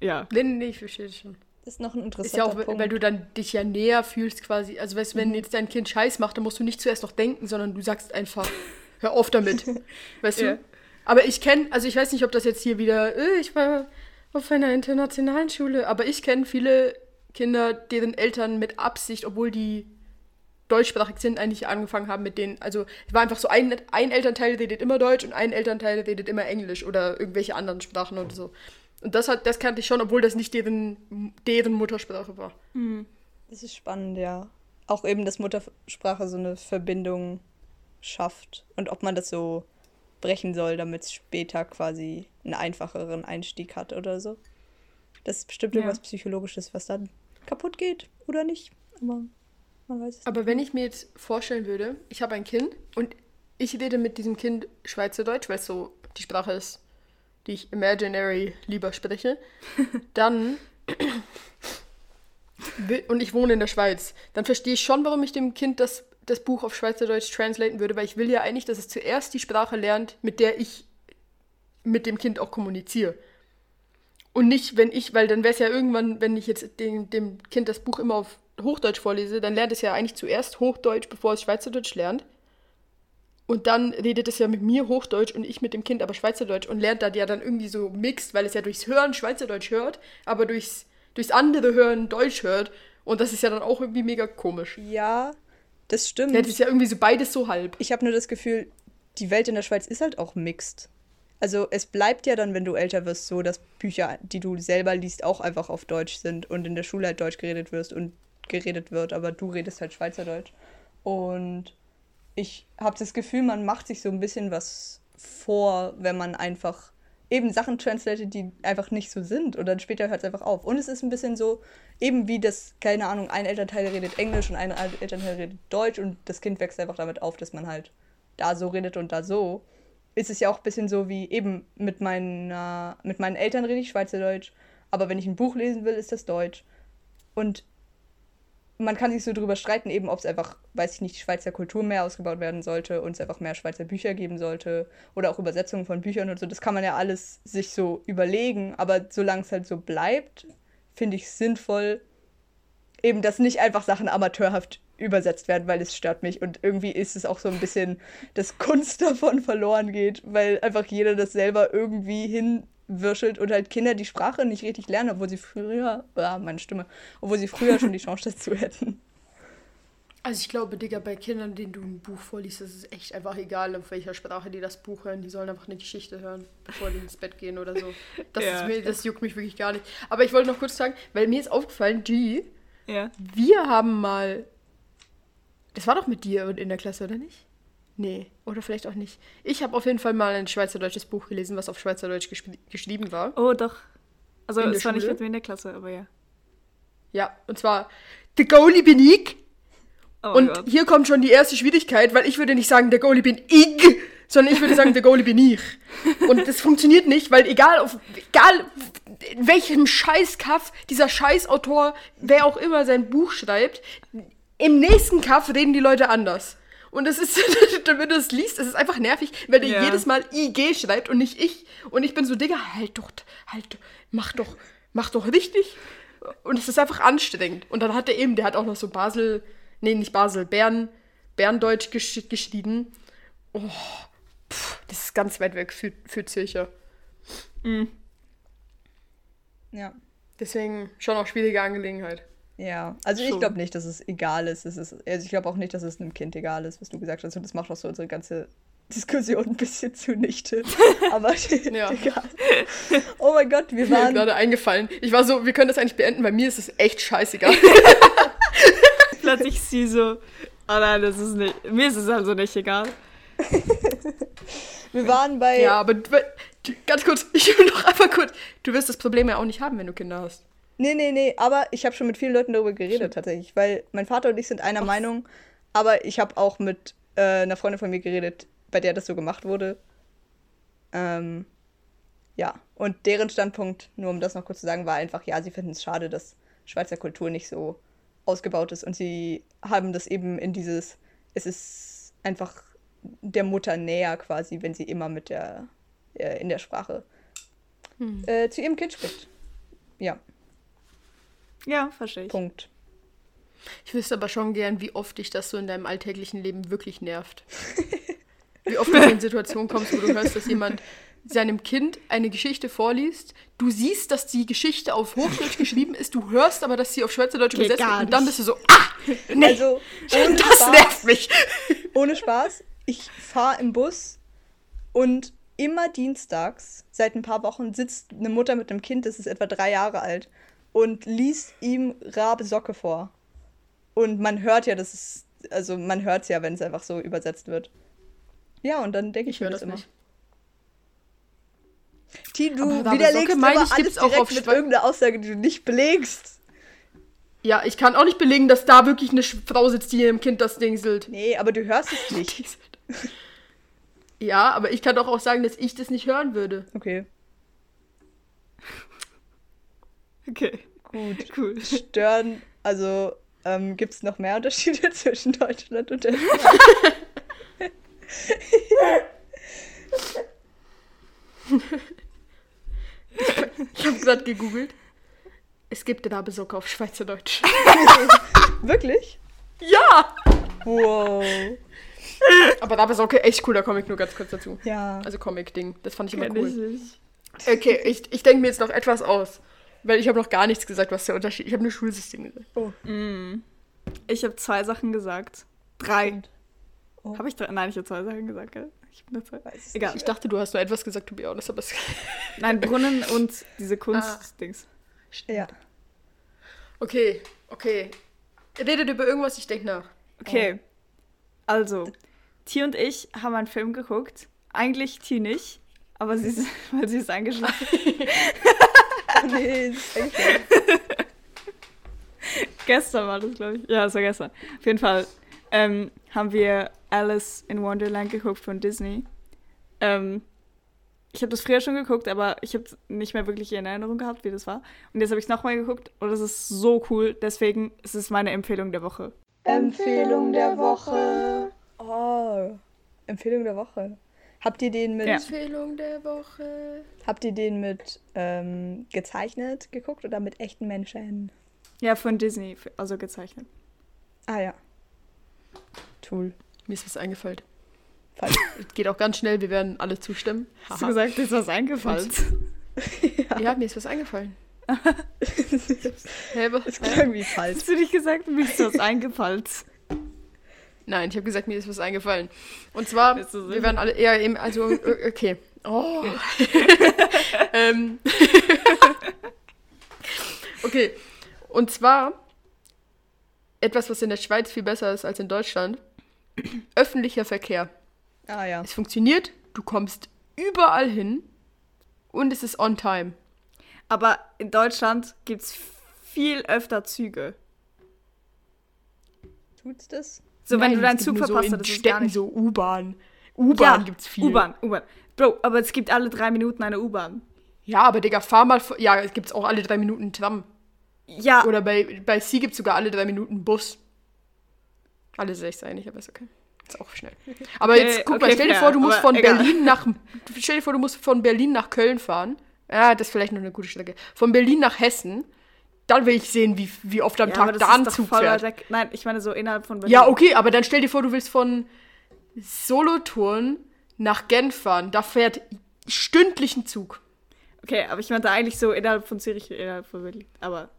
ja. Nee, nee, nee, ich verstehe das schon. Das ist noch ein Ist ja interessanter auch, Punkt. weil du dann dich ja näher fühlst quasi. Also weißt du, wenn jetzt dein Kind Scheiß macht, dann musst du nicht zuerst noch denken, sondern du sagst einfach, hör auf damit. Weißt Ja. du? Aber ich kenne, also ich weiß nicht, ob das jetzt hier wieder, äh, ich war auf einer internationalen Schule, aber ich kenne viele Kinder, deren Eltern mit Absicht, obwohl die deutschsprachig sind, eigentlich angefangen haben mit denen, also es war einfach so, ein, ein Elternteil redet immer Deutsch und ein Elternteil redet immer Englisch oder irgendwelche anderen Sprachen oder so. Und das hat, das kannte ich schon, obwohl das nicht deren, deren Muttersprache war. Das ist spannend, ja. Auch eben, dass Muttersprache so eine Verbindung schafft und ob man das so brechen soll, damit es später quasi einen einfacheren Einstieg hat oder so. Das ist bestimmt Ja. irgendwas Psychologisches, was dann kaputt geht oder nicht. Aber man weiß es. Aber wenn ich mir jetzt vorstellen würde, ich habe ein Kind und ich rede mit diesem Kind Schweizerdeutsch, weil es so die Sprache ist, die ich imaginary lieber spreche, dann und ich wohne in der Schweiz, dann verstehe ich schon, warum ich dem Kind das, das Buch auf Schweizerdeutsch translaten würde, weil ich will ja eigentlich, dass es zuerst die Sprache lernt, mit der ich mit dem Kind auch kommuniziere. Und nicht, wenn ich, weil dann wäre es ja irgendwann, wenn ich jetzt dem, dem Kind das Buch immer auf Hochdeutsch vorlese, dann lernt es ja eigentlich zuerst Hochdeutsch, bevor es Schweizerdeutsch lernt. Und dann redet es ja mit mir Hochdeutsch und ich mit dem Kind aber Schweizerdeutsch und lernt da ja dann irgendwie so mixt, weil es ja durchs Hören Schweizerdeutsch hört, aber durchs, durchs andere Hören Deutsch hört. Und das ist ja dann auch irgendwie mega komisch. Ja, das stimmt. Ja, das ist ja irgendwie so beides so halb. Ich habe nur das Gefühl, die Welt in der Schweiz ist halt auch mixed. Also es bleibt ja dann, wenn du älter wirst, so, dass Bücher, die du selber liest, auch einfach auf Deutsch sind und in der Schule halt Deutsch geredet wirst und geredet wird, aber du redest halt Schweizerdeutsch. Und ich habe das Gefühl, man macht sich so ein bisschen was vor, wenn man einfach eben Sachen translated, die einfach nicht so sind. Und dann später hört es einfach auf. Und es ist ein bisschen so, eben wie das, keine Ahnung, ein Elternteil redet Englisch und ein Elternteil redet Deutsch und das Kind wächst einfach damit auf, dass man halt da so redet und da so. Ist es ja auch ein bisschen so wie eben mit, meiner, mit meinen Eltern rede ich Schweizerdeutsch, aber wenn ich ein Buch lesen will, ist das Deutsch. Und man kann sich so drüber streiten, eben ob es einfach, weiß ich nicht, die Schweizer Kultur mehr ausgebaut werden sollte und es einfach mehr Schweizer Bücher geben sollte oder auch Übersetzungen von Büchern und so. Das kann man ja alles sich so überlegen, aber solange es halt so bleibt, finde ich es sinnvoll, eben, dass nicht einfach Sachen amateurhaft übersetzt werden, weil es stört mich und irgendwie ist es auch so ein bisschen, dass Kunst davon verloren geht, weil einfach jeder das selber irgendwie wirschelt und halt Kinder die Sprache nicht richtig lernen, obwohl sie früher, ah, meine Stimme, obwohl sie früher schon die Chance dazu hätten. Also ich glaube, Digga, bei Kindern, denen du ein Buch vorliest, ist es echt einfach egal, auf welcher Sprache die das Buch hören. Die sollen einfach eine Geschichte hören, bevor die ins Bett gehen oder so. Das, Ja. ist mir, das juckt mich wirklich gar nicht. Aber ich wollte noch kurz sagen, weil mir ist aufgefallen, G, Ja. wir haben mal... Das war doch mit dir in der Klasse, oder nicht? Nee, oder vielleicht auch nicht. Ich habe auf jeden Fall mal ein schweizerdeutsches Buch gelesen, was auf Schweizerdeutsch geschri- geschrieben war. Oh, doch. Also, es war nicht Schule? mit mir in der Klasse, aber ja. Ja, und zwar The Goalie bin ich. Oh Und Gott. hier kommt schon die erste Schwierigkeit, weil ich würde nicht sagen, der Goalie bin ich, sondern ich würde sagen, der Goalie bin ich. Und das funktioniert nicht, weil egal auf egal in welchem Scheiß-Kaff dieser Scheißautor, wer auch immer sein Buch schreibt, im nächsten Kaff reden die Leute anders. Und es ist, wenn du das liest, es ist einfach nervig, weil der Ja. jedes Mal IG schreibt und nicht ich. Und ich bin so, Digga, halt doch, halt, mach doch, mach doch richtig. Und es ist einfach anstrengend. Und dann hat er eben, der hat auch noch so Basel, nee, nicht Basel, Bern, Berndeutsch gesch geschrieben. Oh, pff, das ist ganz weit weg für, für Zürcher. Ja. Deswegen schon auch schwierige Angelegenheit. Ja, also ich Schon. glaube nicht, dass es egal ist. Es ist also ich glaube auch nicht, dass es einem Kind egal ist, was du gesagt hast. Und das macht auch so unsere ganze Diskussion ein bisschen zunichte. Aber Ja. egal. Oh mein Gott, wir Mir ist waren. gerade eingefallen. Ich war so, wir können das eigentlich beenden, weil mir ist es echt scheißegal. Plötzlich sie so, oh nein, das ist nicht, mir ist es also nicht egal. Wir waren bei. ja, aber ganz kurz, ich will noch einmal kurz. Du wirst das Problem ja auch nicht haben, wenn du Kinder hast. Nee, nee, nee, aber ich habe schon mit vielen Leuten darüber geredet tatsächlich, weil mein Vater und ich sind einer Meinung, aber ich habe auch mit äh, einer Freundin von mir geredet, bei der das so gemacht wurde. Ähm, ja, und deren Standpunkt, nur um das noch kurz zu sagen, war einfach, ja, sie finden es schade, dass Schweizer Kultur nicht so ausgebaut ist und sie haben das eben in dieses, es ist einfach der Mutter näher quasi, wenn sie immer mit der, äh, in der Sprache äh, zu ihrem Kind spricht. Ja, Ja, verstehe ich. Punkt. Ich wüsste aber schon gern, wie oft dich das so in deinem alltäglichen Leben wirklich nervt. Wie oft du in Situationen kommst, wo du hörst, dass jemand seinem Kind eine Geschichte vorliest. Du siehst, dass die Geschichte auf Hochdeutsch geschrieben ist, du hörst aber, dass sie auf Schweizerdeutsch Geht übersetzt wird und dann bist du so, ah, nee, Also, ohne das Spaß, nervt mich. ohne Spaß, ich fahre im Bus und immer dienstags, seit ein paar Wochen, sitzt eine Mutter mit einem Kind, das ist etwa drei Jahre alt, und liest ihm Rabe Socke vor. Und man hört ja, das ist, also man hört es ja, wenn es einfach so übersetzt wird. Ja, und dann denke ich, Ich höre mir das das immer. nicht. T, du Aber widerlegst Socke, meine immer ich, alles auch auf mit Schwe- irgendeiner Aussage, die du nicht belegst. Ja, ich kann auch nicht belegen, dass da wirklich eine Frau sitzt, die ihrem Kind das dingselt. Nee, aber du hörst es nicht. Ja, aber ich kann doch auch sagen, dass ich das nicht hören würde. Okay, Okay, gut. cool. stören, also ähm, gibt es noch mehr Unterschiede zwischen Deutschland und der Ich habe gerade gegoogelt. Es gibt Rabesocke auf Schweizerdeutsch. Wirklich? ja! Wow. Aber Rabesocke, echt cooler Comic, nur ganz kurz dazu. Ja. Also Comic-Ding, das fand ich immer Kenn cool. ich. Okay, ich, ich denke mir jetzt noch etwas aus. Weil ich habe noch gar nichts gesagt, was der Unterschied Ich habe nur Schulsystem gesagt. Ich habe zwei Sachen gesagt. Drei. Oh. Habe ich drei? Nein, ich habe zwei Sachen gesagt, gell? Ich bin nur zwei. Egal. Ich dachte, du hast nur etwas gesagt, to be honest, aber es Nein, Brunnen und diese Kunstdings. Ja. Okay, okay. Redet über irgendwas, ich denke nach. Okay. Also, T und ich haben einen Film geguckt. Eigentlich T nicht, aber sie ist, weil sie ist eingeschlafen. Nee, das ist echt schlimm. gestern war das, glaube ich. Ja, es war gestern. Auf jeden Fall ähm, haben wir Alice in Wonderland geguckt von Disney. Ähm, ich habe das früher schon geguckt, aber ich habe nicht mehr wirklich in Erinnerung gehabt, wie das war. Und jetzt habe ich es nochmal geguckt und es ist so cool. Deswegen ist es meine Empfehlung der Woche. Empfehlung der Woche. Oh, Empfehlung der Woche. Habt ihr den mit, Ja. Empfehlung der Woche. habt ihr den mit ähm, gezeichnet geguckt oder mit echten Menschen? Ja, von Disney, also gezeichnet. Ah ja. Tool. Mir ist was eingefallen. Falsch. Geht auch ganz schnell, wir werden alle zustimmen. Hast du gesagt, dir ist was eingefallen? Ja, mir ist was eingefallen. Hä, was? Das klang irgendwie falsch. Hast du nicht gesagt, mir ist was eingefallen? Nein, ich habe gesagt, mir ist was eingefallen. Und zwar, wir werden alle eher eben, also, okay. Oh. ähm. okay. Und zwar etwas, was in der Schweiz viel besser ist als in Deutschland. Öffentlicher Verkehr. Ah ja. Es funktioniert, du kommst überall hin und es ist on time. Aber in Deutschland gibt es viel öfter Züge. Tut's das? So, wenn Nein, du deinen Zug gibt verpasst, so in das ist gar Städten nicht. so U-Bahn. U-Bahn gibt's viel. U-Bahn, U-Bahn. Bro, aber es gibt alle drei Minuten eine U-Bahn. Ja, aber Digga, fahr mal. Ja, es gibt's auch alle drei Minuten Tram. Ja, Oder bei, bei C gibt es sogar alle drei Minuten Bus. Alle sechs eigentlich, aber ist okay. Ist auch schnell. Aber Okay, jetzt guck mal, okay, stell dir vor, du musst von egal. Berlin nach. Stell dir vor, du musst von Berlin nach Köln fahren. Ja, das ist vielleicht noch eine gute Strecke. Von Berlin nach Hessen. Dann will ich sehen, wie, wie oft am ja aber Tag das da ein ist doch Zug voll fährt. weg. Nein, ich meine so innerhalb von Berlin. Ja, okay, aber dann stell dir vor, du willst von Solothurn nach Genf fahren. Da fährt stündlich ein Zug. Okay, aber ich meinte eigentlich so innerhalb von Zürich, innerhalb von Berlin. Aber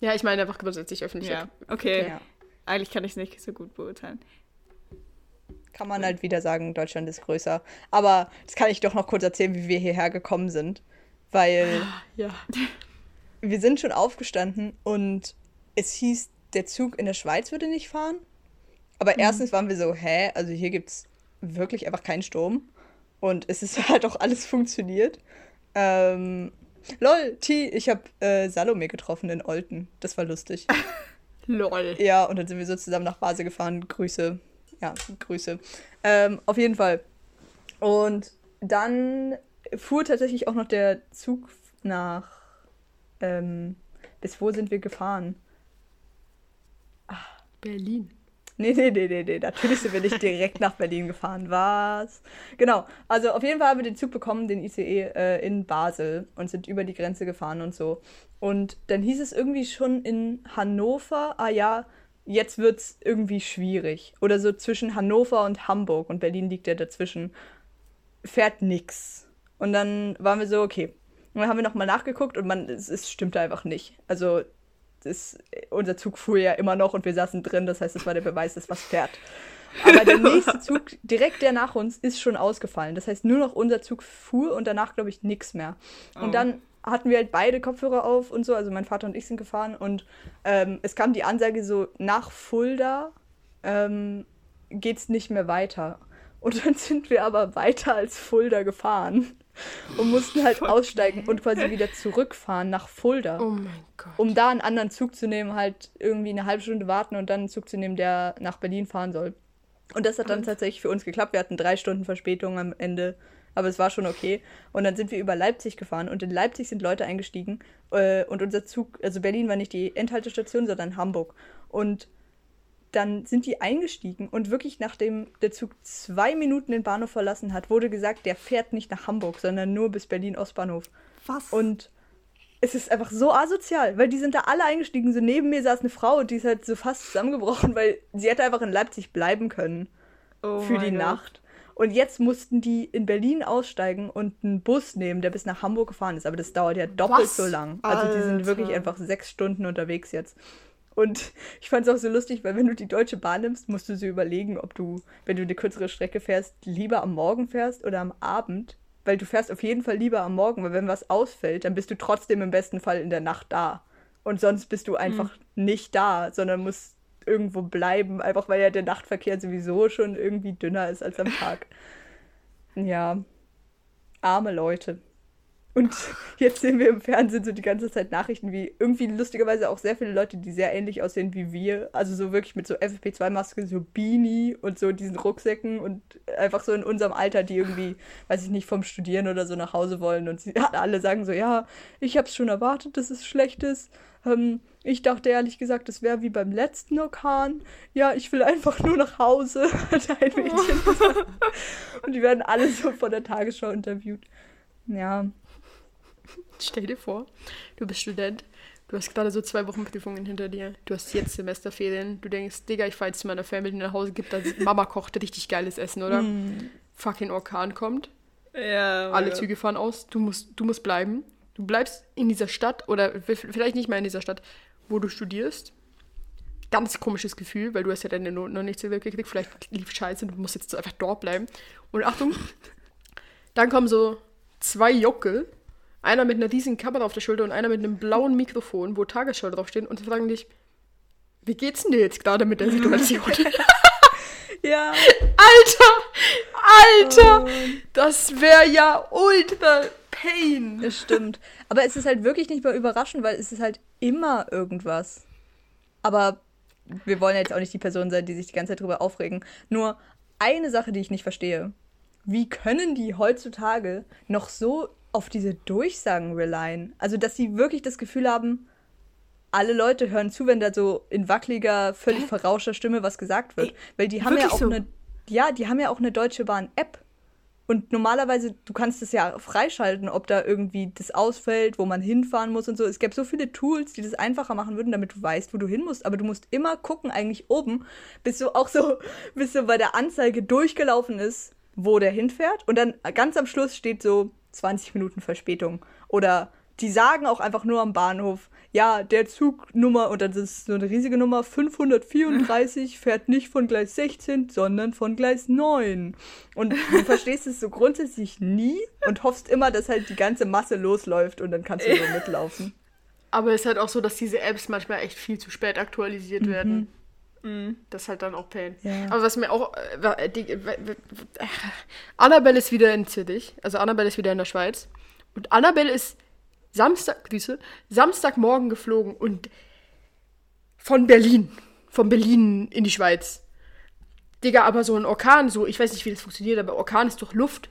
Ja, ich meine einfach grundsätzlich öffentlich. ja, okay. Ja. Eigentlich kann ich es nicht so gut beurteilen. Kann man halt wieder sagen, Deutschland ist größer. Aber das kann ich doch noch kurz erzählen, wie wir hierher gekommen sind. Weil Ja. wir sind schon aufgestanden und es hieß, der Zug in der Schweiz würde nicht fahren. Aber erstens waren wir so, hä, also hier gibt es wirklich einfach keinen Sturm. Und es ist halt auch alles funktioniert. Ähm, lol, T, ich habe äh, Salome getroffen in Olten. Das war lustig. Lol. Ja, und dann sind wir so zusammen nach Basel gefahren. Grüße. Ja, Grüße. Ähm, auf jeden Fall. Und dann fuhr tatsächlich auch noch der Zug nach. Ähm, bis wo sind wir gefahren? Berlin. Nee, nee, nee, nee, nee. Natürlich sind wir nicht direkt nach Berlin gefahren. Was? Genau. Also auf jeden Fall haben wir den Zug bekommen, den ICE, äh, in Basel und sind über die Grenze gefahren und so. Und dann hieß es irgendwie schon in Hannover, ah ja, jetzt wird's irgendwie schwierig. Oder so zwischen Hannover und Hamburg und Berlin liegt ja dazwischen. Fährt nix. Und dann waren wir so, okay. Und dann haben wir nochmal nachgeguckt und man, es, es stimmte einfach nicht. Also das, unser Zug fuhr ja immer noch und wir saßen drin, das heißt, das war der Beweis, dass was fährt. Aber der nächste Zug, direkt der nach uns, ist schon ausgefallen. Das heißt, nur noch unser Zug fuhr und danach, glaube ich, nichts mehr. Und Oh. dann hatten wir halt beide Kopfhörer auf und so, also mein Vater und ich sind gefahren und ähm, es kam die Ansage so, nach Fulda ähm, geht's nicht mehr weiter. Und dann sind wir aber weiter als Fulda gefahren und mussten halt aussteigen und quasi wieder zurückfahren nach Fulda Oh mein Gott. um da einen anderen Zug zu nehmen, halt irgendwie eine halbe Stunde warten und dann einen Zug zu nehmen, der nach Berlin fahren soll. Und das hat dann tatsächlich für uns geklappt. Wir hatten drei Stunden Verspätung am Ende, aber es war schon okay. Und dann sind wir über Leipzig gefahren und in Leipzig sind Leute eingestiegen äh, und unser Zug, also Berlin war nicht die Endhaltestation, sondern Hamburg. Und dann sind die eingestiegen und wirklich nachdem der Zug zwei Minuten den Bahnhof verlassen hat, wurde gesagt, der fährt nicht nach Hamburg, sondern nur bis Berlin-Ostbahnhof. Was? Und es ist einfach so asozial, weil die sind da alle eingestiegen. So neben mir saß eine Frau, die ist halt so fast zusammengebrochen, weil sie hätte einfach in Leipzig bleiben können oh für die Gott. Nacht. Und jetzt mussten die in Berlin aussteigen und einen Bus nehmen, der bis nach Hamburg gefahren ist. Aber das dauert ja doppelt Was? so lang. Also die sind Alter. wirklich einfach sechs Stunden unterwegs jetzt. Und ich fand es auch so lustig, weil wenn du die Deutsche Bahn nimmst, musst du so überlegen, ob du, wenn du eine kürzere Strecke fährst, lieber am Morgen fährst oder am Abend. Weil du fährst auf jeden Fall lieber am Morgen, weil wenn was ausfällt, dann bist du trotzdem im besten Fall in der Nacht da. Und sonst bist du einfach nicht da, sondern musst irgendwo bleiben, einfach weil ja der Nachtverkehr sowieso schon irgendwie dünner ist als am Tag. Ja, arme Leute. Und jetzt sehen wir im Fernsehen so die ganze Zeit Nachrichten, wie irgendwie lustigerweise auch sehr viele Leute, die sehr ähnlich aussehen wie wir. Also so wirklich mit so FFP2-Maske, so Beanie und so diesen Rucksäcken und einfach so in unserem Alter, die irgendwie, weiß ich nicht, vom Studieren oder so nach Hause wollen. Und sie alle sagen so, ja, ich hab's schon erwartet, dass es schlecht ist. Ähm, ich dachte ehrlich gesagt, es wäre wie beim letzten Orkan. Ja, ich will einfach nur nach Hause, hat ein Mädchen gesagt. Und die werden alle so von der Tagesschau interviewt. Ja, Stell dir vor, du bist Student, du hast gerade so zwei Wochen Prüfungen hinter dir, du hast jetzt Semesterferien, du denkst, Digga, ich fahr jetzt zu meiner Family nach Hause, gibt da Mama kocht richtig geiles Essen, oder? Fucking Orkan kommt, Ja. Alle Züge fahren aus. Du musst, du musst bleiben. Du bleibst in dieser Stadt oder vielleicht nicht mal in dieser Stadt, wo du studierst. Ganz komisches Gefühl, weil du hast ja deine Noten noch nicht so wirklich gekriegt. Vielleicht lief scheiße und du musst jetzt einfach dort bleiben. Und Achtung, dann kommen so zwei Jockel. Einer mit einer riesigen Kamera auf der Schulter und einer mit einem blauen Mikrofon, wo Tagesschau draufstehen und sie fragen dich, wie geht's denn dir jetzt gerade mit der Situation? Ja. Alter! Alter! Das wäre ja ultra pain. Das stimmt. Aber es ist halt wirklich nicht mehr überraschend, weil es ist halt immer irgendwas. Aber wir wollen ja jetzt auch nicht die Person sein, die sich die ganze Zeit drüber aufregen. Nur eine Sache, die ich nicht verstehe. Wie können die heutzutage noch so auf diese Durchsagen relyen? Also, dass sie wirklich das Gefühl haben, alle Leute hören zu, wenn da so in wackeliger, völlig verrauschter Stimme was gesagt wird. Weil die haben ja auch so? eine, ja, die haben ja auch eine Deutsche Bahn-App. Und normalerweise, du kannst es ja freischalten, ob da irgendwie das ausfällt, wo man hinfahren muss und so. Es gäbe so viele Tools, die das einfacher machen würden, damit du weißt, wo du hin musst. Aber du musst immer gucken, eigentlich oben, bis so auch so, bis so bei der Anzeige durchgelaufen ist, wo der hinfährt. Und dann ganz am Schluss steht so 20 Minuten Verspätung. Oder die sagen auch einfach nur am Bahnhof, ja, der Zugnummer, und dann ist es so eine riesige Nummer, 534 fährt nicht von Gleis 16, sondern von Gleis 9. Und du verstehst es so grundsätzlich nie und hoffst immer, dass halt die ganze Masse losläuft und dann kannst du so mitlaufen. Aber es ist halt auch so, dass diese Apps manchmal echt viel zu spät aktualisiert werden. Mhm. Das ist halt dann auch Pain. Ja. Aber was mir auch. Äh, die, äh, Annabelle ist wieder in Zürich. Also Annabelle ist wieder in der Schweiz. Und Annabelle ist Samstag, Grüße, Samstagmorgen geflogen und von Berlin. Von Berlin in die Schweiz. Digga, aber so ein Orkan, so, ich weiß nicht, wie das funktioniert, aber Orkan ist doch Luft.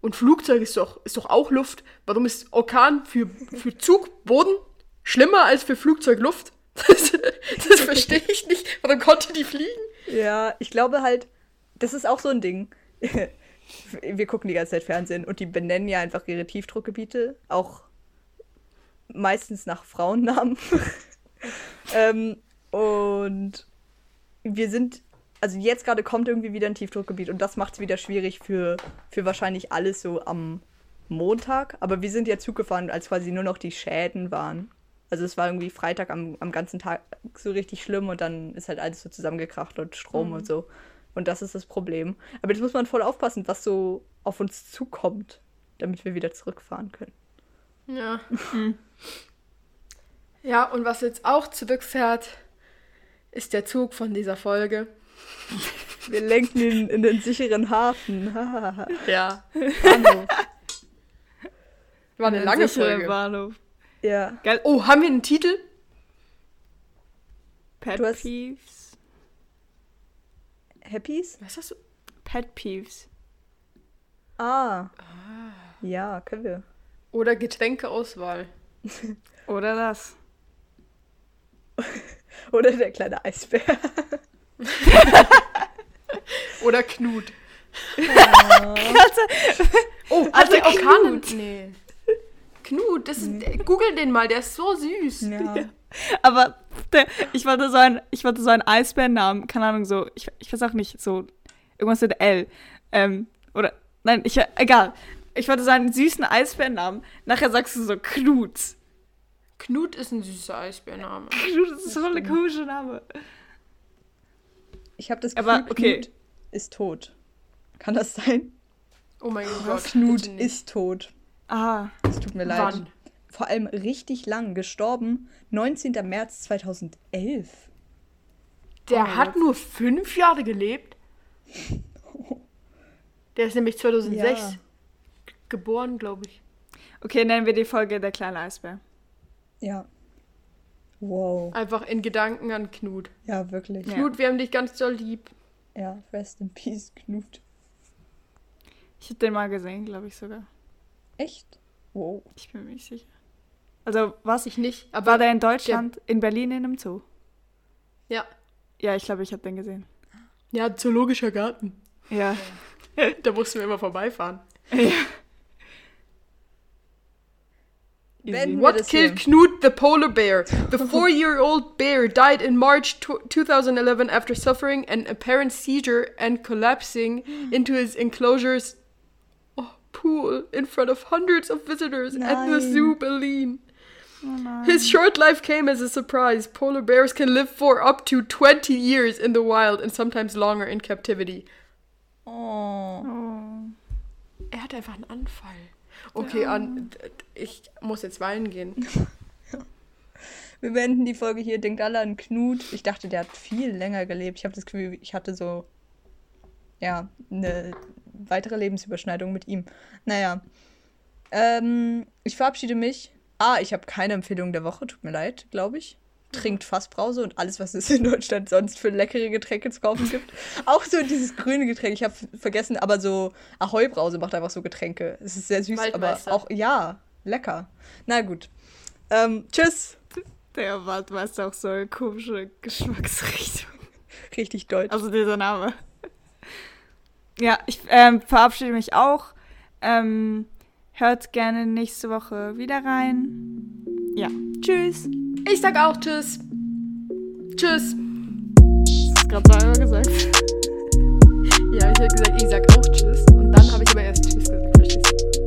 Und Flugzeug ist doch, ist doch auch Luft. Warum ist Orkan für, für Zug, Boden schlimmer als für Flugzeug Luft? Das, das verstehe ich nicht. Warum konnte die fliegen? Ja, ich glaube halt, das ist auch so ein Ding. Wir gucken die ganze Zeit Fernsehen und die benennen ja einfach ihre Tiefdruckgebiete, auch meistens nach Frauennamen. ähm, und wir sind, also jetzt gerade kommt irgendwie wieder ein Tiefdruckgebiet und das macht es wieder schwierig für, für wahrscheinlich alles so am Montag. Aber wir sind ja Zug gefahren, als quasi nur noch die Schäden waren. Also es war irgendwie Freitag am, am ganzen Tag so richtig schlimm und dann ist halt alles so zusammengekracht und Strom und so. Und das ist das Problem. Aber jetzt muss man voll aufpassen, was so auf uns zukommt, damit wir wieder zurückfahren können. Ja. Ja, und was jetzt auch zurückfährt, ist der Zug von dieser Folge. Wir lenken ihn in den sicheren Hafen. Ja. Bahnhof. War eine Ein lange Folge. Bahnhof. Ja. Oh, haben wir einen Titel? Pet hast- Peeves. Happies? Was hast du? Pet Peeves. Ah. Ja, können wir. Oder Getränkeauswahl. Oder das. Oder der kleine Eisbär. Oder Knut. oh, hat Also der Orkan? Knut. Nee. Knut, das ist, google den mal, der ist so süß. Ja. Aber der, ich wollte so ein, ich wollte so einen Eisbärennamen, keine Ahnung, so, ich, ich weiß auch nicht, so irgendwas mit L. Ähm, oder, nein, ich, egal. Ich wollte so einen süßen Eisbärennamen. Nachher sagst du so Knut. Knut ist ein süßer Eisbärname. Knut das ist so ein komischer Name. Ich habe das Gefühl, Aber, okay. Knut ist tot. Kann das sein? Oh mein Gott. Knut ist tot. Ah, Es tut mir leid. Wann? Vor allem richtig lang. Gestorben 19. März 2011. Der hat nur fünf Jahre gelebt. Der ist nämlich 2006 Ja. geboren, glaube ich. okay, nennen wir die Folge Der kleine Eisbär. Ja. Wow. Einfach in Gedanken an Knut. Ja, wirklich. Ja. Knut, wir haben dich ganz doll lieb. Ja, rest in peace, Knut. Ich habe den mal gesehen, glaube ich sogar. Echt? Wow. Ich bin mir nicht sicher. Also, was? Ich nicht, aber War der in Deutschland, in Berlin in einem Zoo? ja. Ja, ich glaube, ich habe den gesehen. Ja, zoologischer Garten. Ja. da mussten wir immer vorbeifahren. Beenden wir What killed. Knut the polar bear? The four-year-old bear died in March tw 2011 after suffering an apparent seizure and collapsing into his enclosures. Pool in front of hundreds of visitors at the Nein. Zoo Berlin. Oh nein. His short life came as a surprise. Polar bears can live for up to 20 years in the wild and sometimes longer in captivity. Oh. Oh. Er hat einfach einen Anfall. Okay, an, ich muss jetzt weinen gehen. Wir beenden die Folge hier. Denkt alle an Knut. Ich dachte, der hat viel länger gelebt. Ich habe das Gefühl, ich hatte so, ja, eine weitere Lebensüberschneidung mit ihm. Naja. Ähm, ich verabschiede mich. Ah, ich habe keine Empfehlung der Woche. Tut mir leid, glaube ich. Trinkt Fassbrause und alles, was es in Deutschland sonst für leckere Getränke zu kaufen gibt. Auch so dieses grüne Getränk. Ich habe vergessen, aber so Ahoi-Brause macht einfach so Getränke. Es ist sehr süß, aber auch, ja, lecker. Na gut. Ähm, tschüss. Der Waldmeister auch so eine komische Geschmacksrichtung. Richtig deutsch. Also dieser Name. Ja, ich ähm, verabschiede mich auch. Ähm, hört gerne nächste Woche wieder rein. Ja, tschüss. Ich sag auch tschüss. Tschüss. Das ist gerade zweimal gesagt. ja, ich habe gesagt, ich sag auch tschüss. Und dann habe ich aber erst tschüss gesagt. Tschüss.